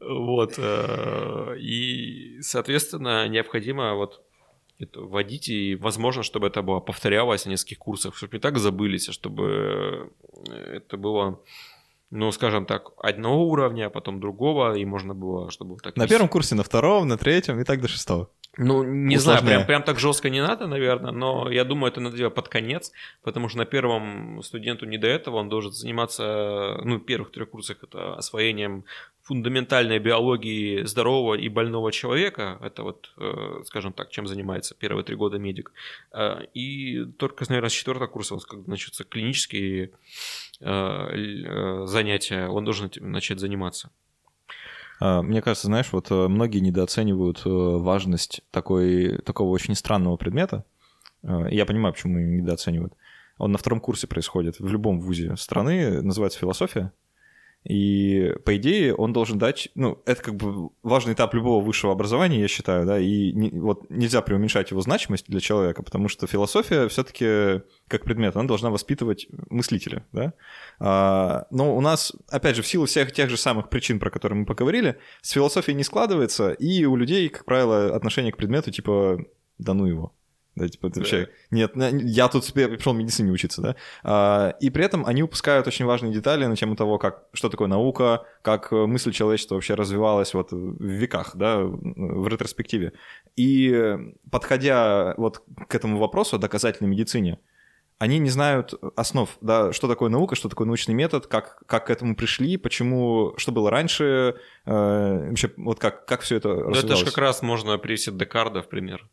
S2: Вот. Э, и, соответственно, необходимо вот это вводить, и возможно, чтобы это было повторялось на нескольких курсах, чтобы не так забылись, а чтобы это было ну, скажем так, одного уровня, а потом другого, и можно было, чтобы так...
S1: На первом курсе, на втором, на третьем и так до шестого.
S2: Ну, не Усложняя. знаю, прям, прям так жестко не надо, наверное, но я думаю, это надо делать под конец, потому что на первом студенту не до этого, он должен заниматься, ну, в первых трех курсах это освоением фундаментальной биологии здорового и больного человека, это вот, э, скажем так, чем занимается первые три года медик, э, и только, наверное, с четвертого курса, когда начнутся клинические э, занятия, он должен начать заниматься.
S1: А, мне кажется, знаешь, вот э, многие недооценивают э, важность такой, такого очень странного предмета. А, я понимаю, почему недооценивают. Он на втором курсе происходит в любом вузе страны, называется философия. И, по идее, он должен дать... Ну, это как бы важный этап любого высшего образования, я считаю, да, и не, вот нельзя преуменьшать его значимость для человека, потому что философия все таки как предмет, она должна воспитывать мыслителя, да. А, но у нас, опять же, в силу всех тех же самых причин, про которые мы поговорили, с философией не складывается, и у людей, как правило, отношение к предмету типа «да ну его». Да, типа, это вообще... Нет, я тут пришел медицине учиться, да? А, и при этом они упускают очень важные детали на тему того, как, что такое наука, как мысль человечества вообще развивалась вот в веках, да, в ретроспективе. И подходя вот к этому вопросу о доказательной медицине, они не знают основ, да, что такое наука, что такое научный метод, как, как к этому пришли, почему, что было раньше, э, вообще, вот как, как все это развивалось.
S2: Ну, это же как раз можно привести Декарда в пример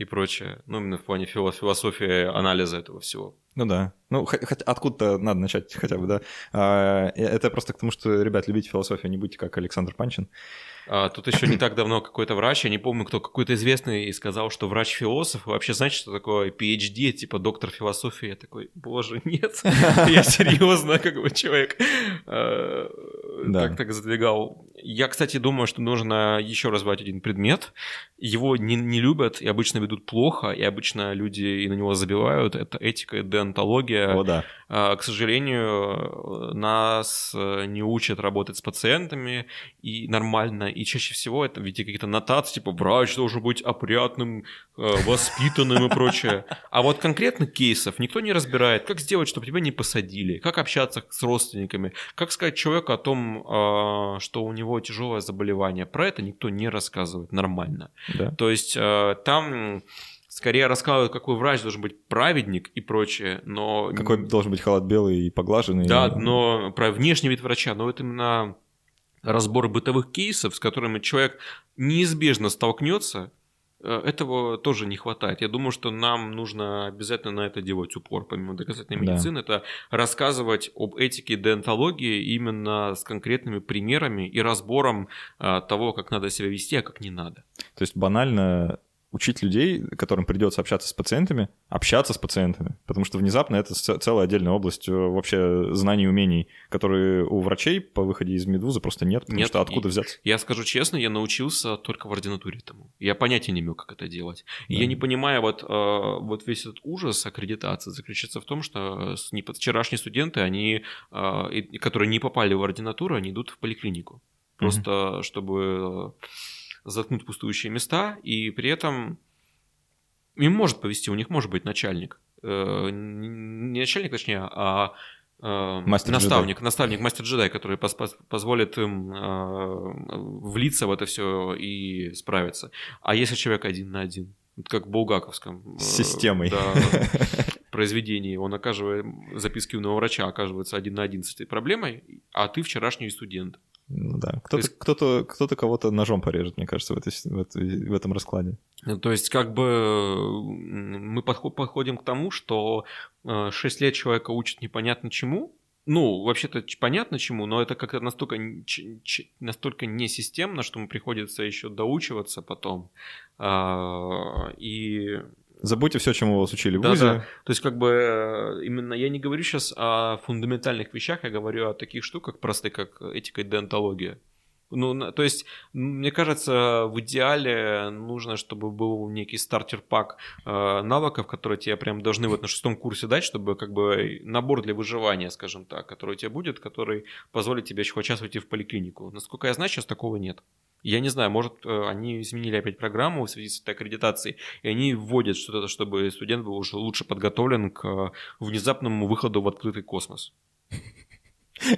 S2: и прочее. Ну, именно в плане философии анализа этого всего.
S1: Ну да. Ну, хоть откуда-то надо начать хотя бы, да. А, это просто к тому, что, ребят, любите философию, не будьте как Александр Панчин.
S2: А, тут еще не так давно какой-то врач, я не помню, кто какой-то известный сказал, что врач-философ. Вообще, знаете, что такое PhD, типа доктор философии? Я такой, боже, нет. Я серьезно, как бы человек а, так так задвигал. Я, кстати, думаю, что нужно еще развивать один предмет. Его не, не любят и обычно ведут плохо, и обычно люди и на него забивают. Это этика и деонтология.
S1: О, да.
S2: А, к сожалению, нас э, не учат работать с пациентами и нормально. И чаще всего это ведь какие-то нотации, типа врач должен быть опрятным, э, воспитанным и прочее. А вот конкретных кейсов никто не разбирает. Как сделать, чтобы тебя не посадили? Как общаться с родственниками? Как сказать человеку о том, а, что у него тяжелое заболевание? Про это никто не рассказывает нормально.
S1: Да.
S2: То есть э, там скорее рассказывают, какой врач должен быть праведник и прочее, но...
S1: Какой должен быть халат белый и поглаженный.
S2: Да, но про внешний вид врача, но это именно разбор бытовых кейсов, с которыми человек неизбежно столкнется, э, этого тоже не хватает. Я думаю, что нам нужно обязательно на это делать упор, помимо доказательной
S1: Да.
S2: медицины, это рассказывать об этике деонтологии именно с конкретными примерами и разбором а, того, как надо себя вести, а как не надо.
S1: То есть банально учить людей, которым придется общаться с пациентами, общаться с пациентами, потому что внезапно это целая отдельная область э, вообще знаний и умений, которые у врачей по выходе из медвуза просто нет, потому
S2: Нет,
S1: что откуда
S2: и-
S1: взяться?
S2: Я скажу честно, я научился только в ординатуре этому. Я понятия не имел, как это делать. И
S1: Да.
S2: я не понимаю, вот, э, вот весь этот ужас аккредитации заключается в том, что вчерашние студенты, они, э, которые не попали в ординатуру, они идут в поликлинику. Просто чтобы э, заткнуть пустующие места, и при этом им может повести, у них может быть начальник. Э, Не начальник, точнее, а э,
S1: Мастер-джедай.
S2: наставник, наставник, мастер-джедай, который позволит им э, влиться в это все и справиться. А если человек один на один, вот как в Булгаковском
S1: С системой.
S2: да, произведении, он оказывает, записки юного врача оказывается один на один с этой проблемой, а ты вчерашний студент.
S1: Ну да. Кто-то,
S2: есть-
S1: кто-то, кто-то кого-то ножом порежет, мне кажется, в, этой, в, этой- в этом раскладе.
S2: Ну, То есть, как бы мы подхо- подходим к тому, что 6 лет человека учат непонятно чему. Ну, вообще-то понятно чему, но это как-то настолько, настолько несистемно, что ему приходится еще доучиваться потом. А, И
S1: Забудьте все, чему вас учили в
S2: Да-да.
S1: ВУЗе.
S2: то есть, как бы э, именно я не говорю сейчас о фундаментальных вещах, я говорю о таких штуках простых, как этика и деонтология. Ну, то есть, мне кажется, в идеале нужно, чтобы был некий стартер-пак э, навыков, которые тебе прям должны вот на шестом курсе дать, чтобы как бы набор для выживания, скажем так, который у тебя будет, который позволит тебе еще хоть час уйти в поликлинику. Насколько я знаю, сейчас такого нет. Я не знаю, может, э, они изменили опять программу в связи с этой аккредитацией, и они вводят что-то, чтобы студент был уже лучше подготовлен к э, внезапному выходу в открытый космос.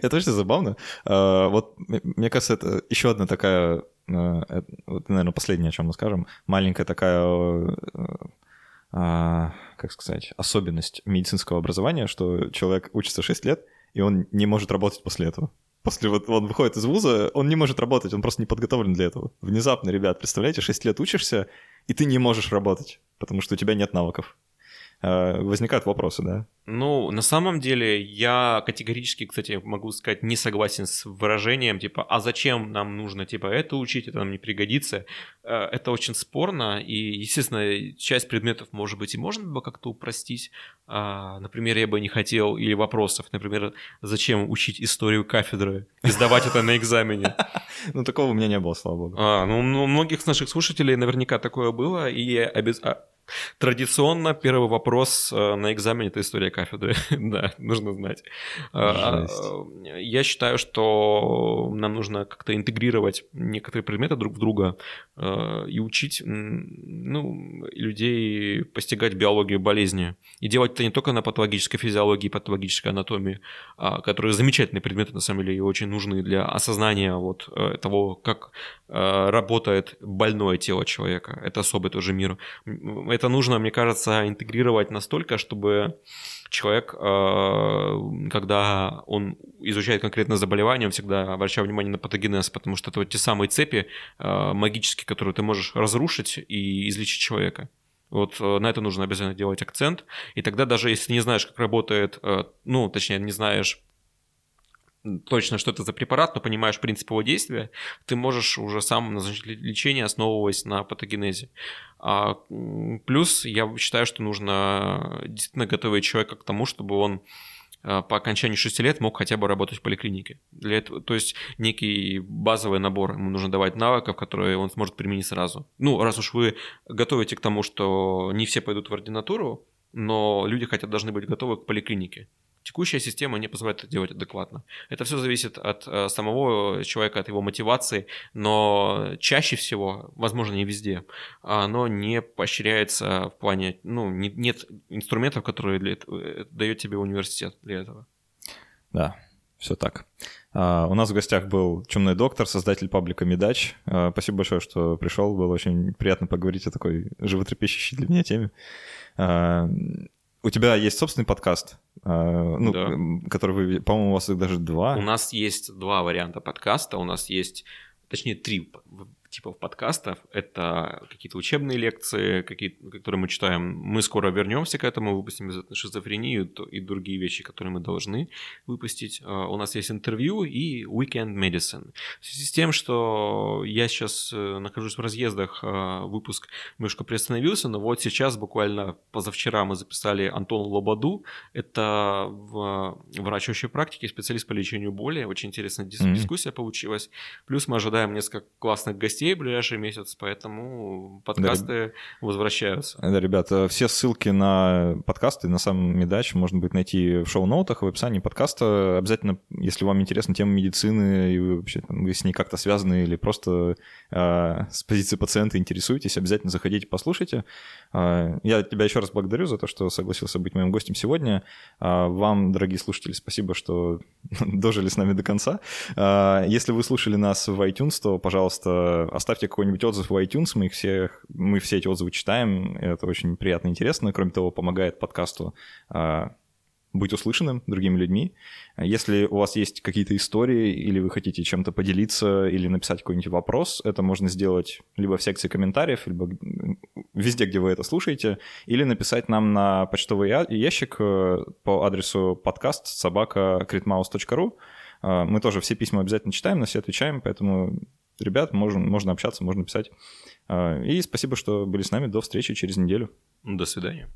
S1: Это очень забавно. А, Вот, мне кажется, это еще одна такая, э, вот, наверное, последнее, о чем мы скажем, маленькая такая, а, как сказать, особенность медицинского образования, что человек учится 6 лет, и он не может работать после этого. После вот он выходит из вуза, он не может работать, он просто не подготовлен для этого. Внезапно, ребят, представляете, 6 лет учишься, и ты не можешь работать, потому что у тебя нет навыков. А, Возникают вопросы, да?
S2: Ну, на самом деле, я категорически, кстати, могу сказать, не согласен с выражением, типа, а зачем нам нужно, типа, это учить, это нам не пригодится. Э, Это очень спорно, и, естественно, часть предметов, может быть, и можно было как-то упростить. А, Например, я бы не хотел, или вопросов, например, зачем учить историю кафедры и сдавать это на экзамене.
S1: Ну, такого у меня не было, слава богу.
S2: А, ну, у многих наших слушателей наверняка такое было, и а, традиционно первый вопрос э, на экзамене это история кафедры. да, нужно знать. А, а, Я считаю, что нам нужно как-то интегрировать некоторые предметы друг в друга э, и учить ну, людей постигать биологию болезни. И делать это не только на патологической физиологии патологической анатомии, а, которые замечательные предметы, на самом деле, и очень нужны для осознания вот э, того, как э, работает больное тело человека. Это особый тоже мир. Это нужно, мне кажется, интегрировать настолько, чтобы человек, э, когда он изучает конкретное заболевание, он всегда обращает внимание на патогенез, потому что это вот те самые цепи э, магические, которые ты можешь разрушить и излечить человека. Вот э, на это нужно обязательно делать акцент. И тогда даже если не знаешь, как работает, ну, точнее, не знаешь точно, что это за препарат, но понимаешь принцип его действия, ты можешь уже сам назначить ле- лечение, основываясь на патогенезе. А, плюс я считаю, что нужно действительно готовить человека к тому, чтобы он по окончании 6 лет мог хотя бы работать в поликлинике. Для этого, то есть некий базовый набор ему нужно давать навыков, которые он сможет применить сразу. Ну, раз уж вы готовите к тому, что не все пойдут в ординатуру, но люди хотя бы должны быть готовы к поликлинике. Текущая система не позволяет это делать адекватно. Это все зависит от э, самого человека, от его мотивации, но чаще всего, возможно, не везде, оно не поощряется в плане, ну, не, нет инструментов, которые для, э, дает тебе университет для этого.
S1: Да, все так. Uh, у нас в гостях был Чумной доктор, создатель паблика Медач. Uh, спасибо большое, что пришел. Было очень приятно поговорить о такой животрепещущей для меня теме. Uh, у тебя есть собственный подкаст, ну, да. который вы, по-моему, у вас их даже два.
S2: У нас есть два варианта подкаста. У нас есть, точнее, три типов подкастов. Это какие-то учебные лекции, какие, которые мы читаем. Мы скоро вернемся к этому, выпустим шизофрению и другие вещи, которые мы должны выпустить. А, у нас есть интервью и Weekend Medicine. В связи с тем, что я сейчас э, нахожусь в разъездах, а, выпуск немножко приостановился, но вот сейчас, буквально позавчера, мы записали Антону Лободу. Это врач общей практики, специалист по лечению боли. Очень интересная дискуссия mm-hmm. получилась. Плюс мы ожидаем несколько классных гостей гостей в ближайший месяц, поэтому подкасты да, возвращаются.
S1: Да, ребята, все ссылки на подкасты, на сам Медач можно будет найти в шоу-ноутах, в описании подкаста. Обязательно, если вам интересна тема медицины, и вы вообще там, вы с ней как-то связаны или просто э, с позиции пациента интересуетесь, обязательно заходите, послушайте. Э, я тебя еще раз благодарю за то, что согласился быть моим гостем сегодня. Э, вам, дорогие слушатели, спасибо, что дожили с нами до конца. Э, если вы слушали нас в iTunes, то, пожалуйста, оставьте какой-нибудь отзыв в iTunes, мы их всех, мы все эти отзывы читаем, это очень приятно и интересно. Кроме того, помогает подкасту а, быть услышанным другими людьми. Если у вас есть какие-то истории, или вы хотите чем-то поделиться, или написать какой-нибудь вопрос, это можно сделать либо в секции комментариев, либо везде, где вы это слушаете, или написать нам на почтовый ящик э, по адресу подкаст собака критмаус.ру. А, мы тоже все письма обязательно читаем, на все отвечаем, поэтому ребят, можно, можно общаться, можно писать. А, и спасибо, что были с нами. До встречи через неделю.
S2: До свидания.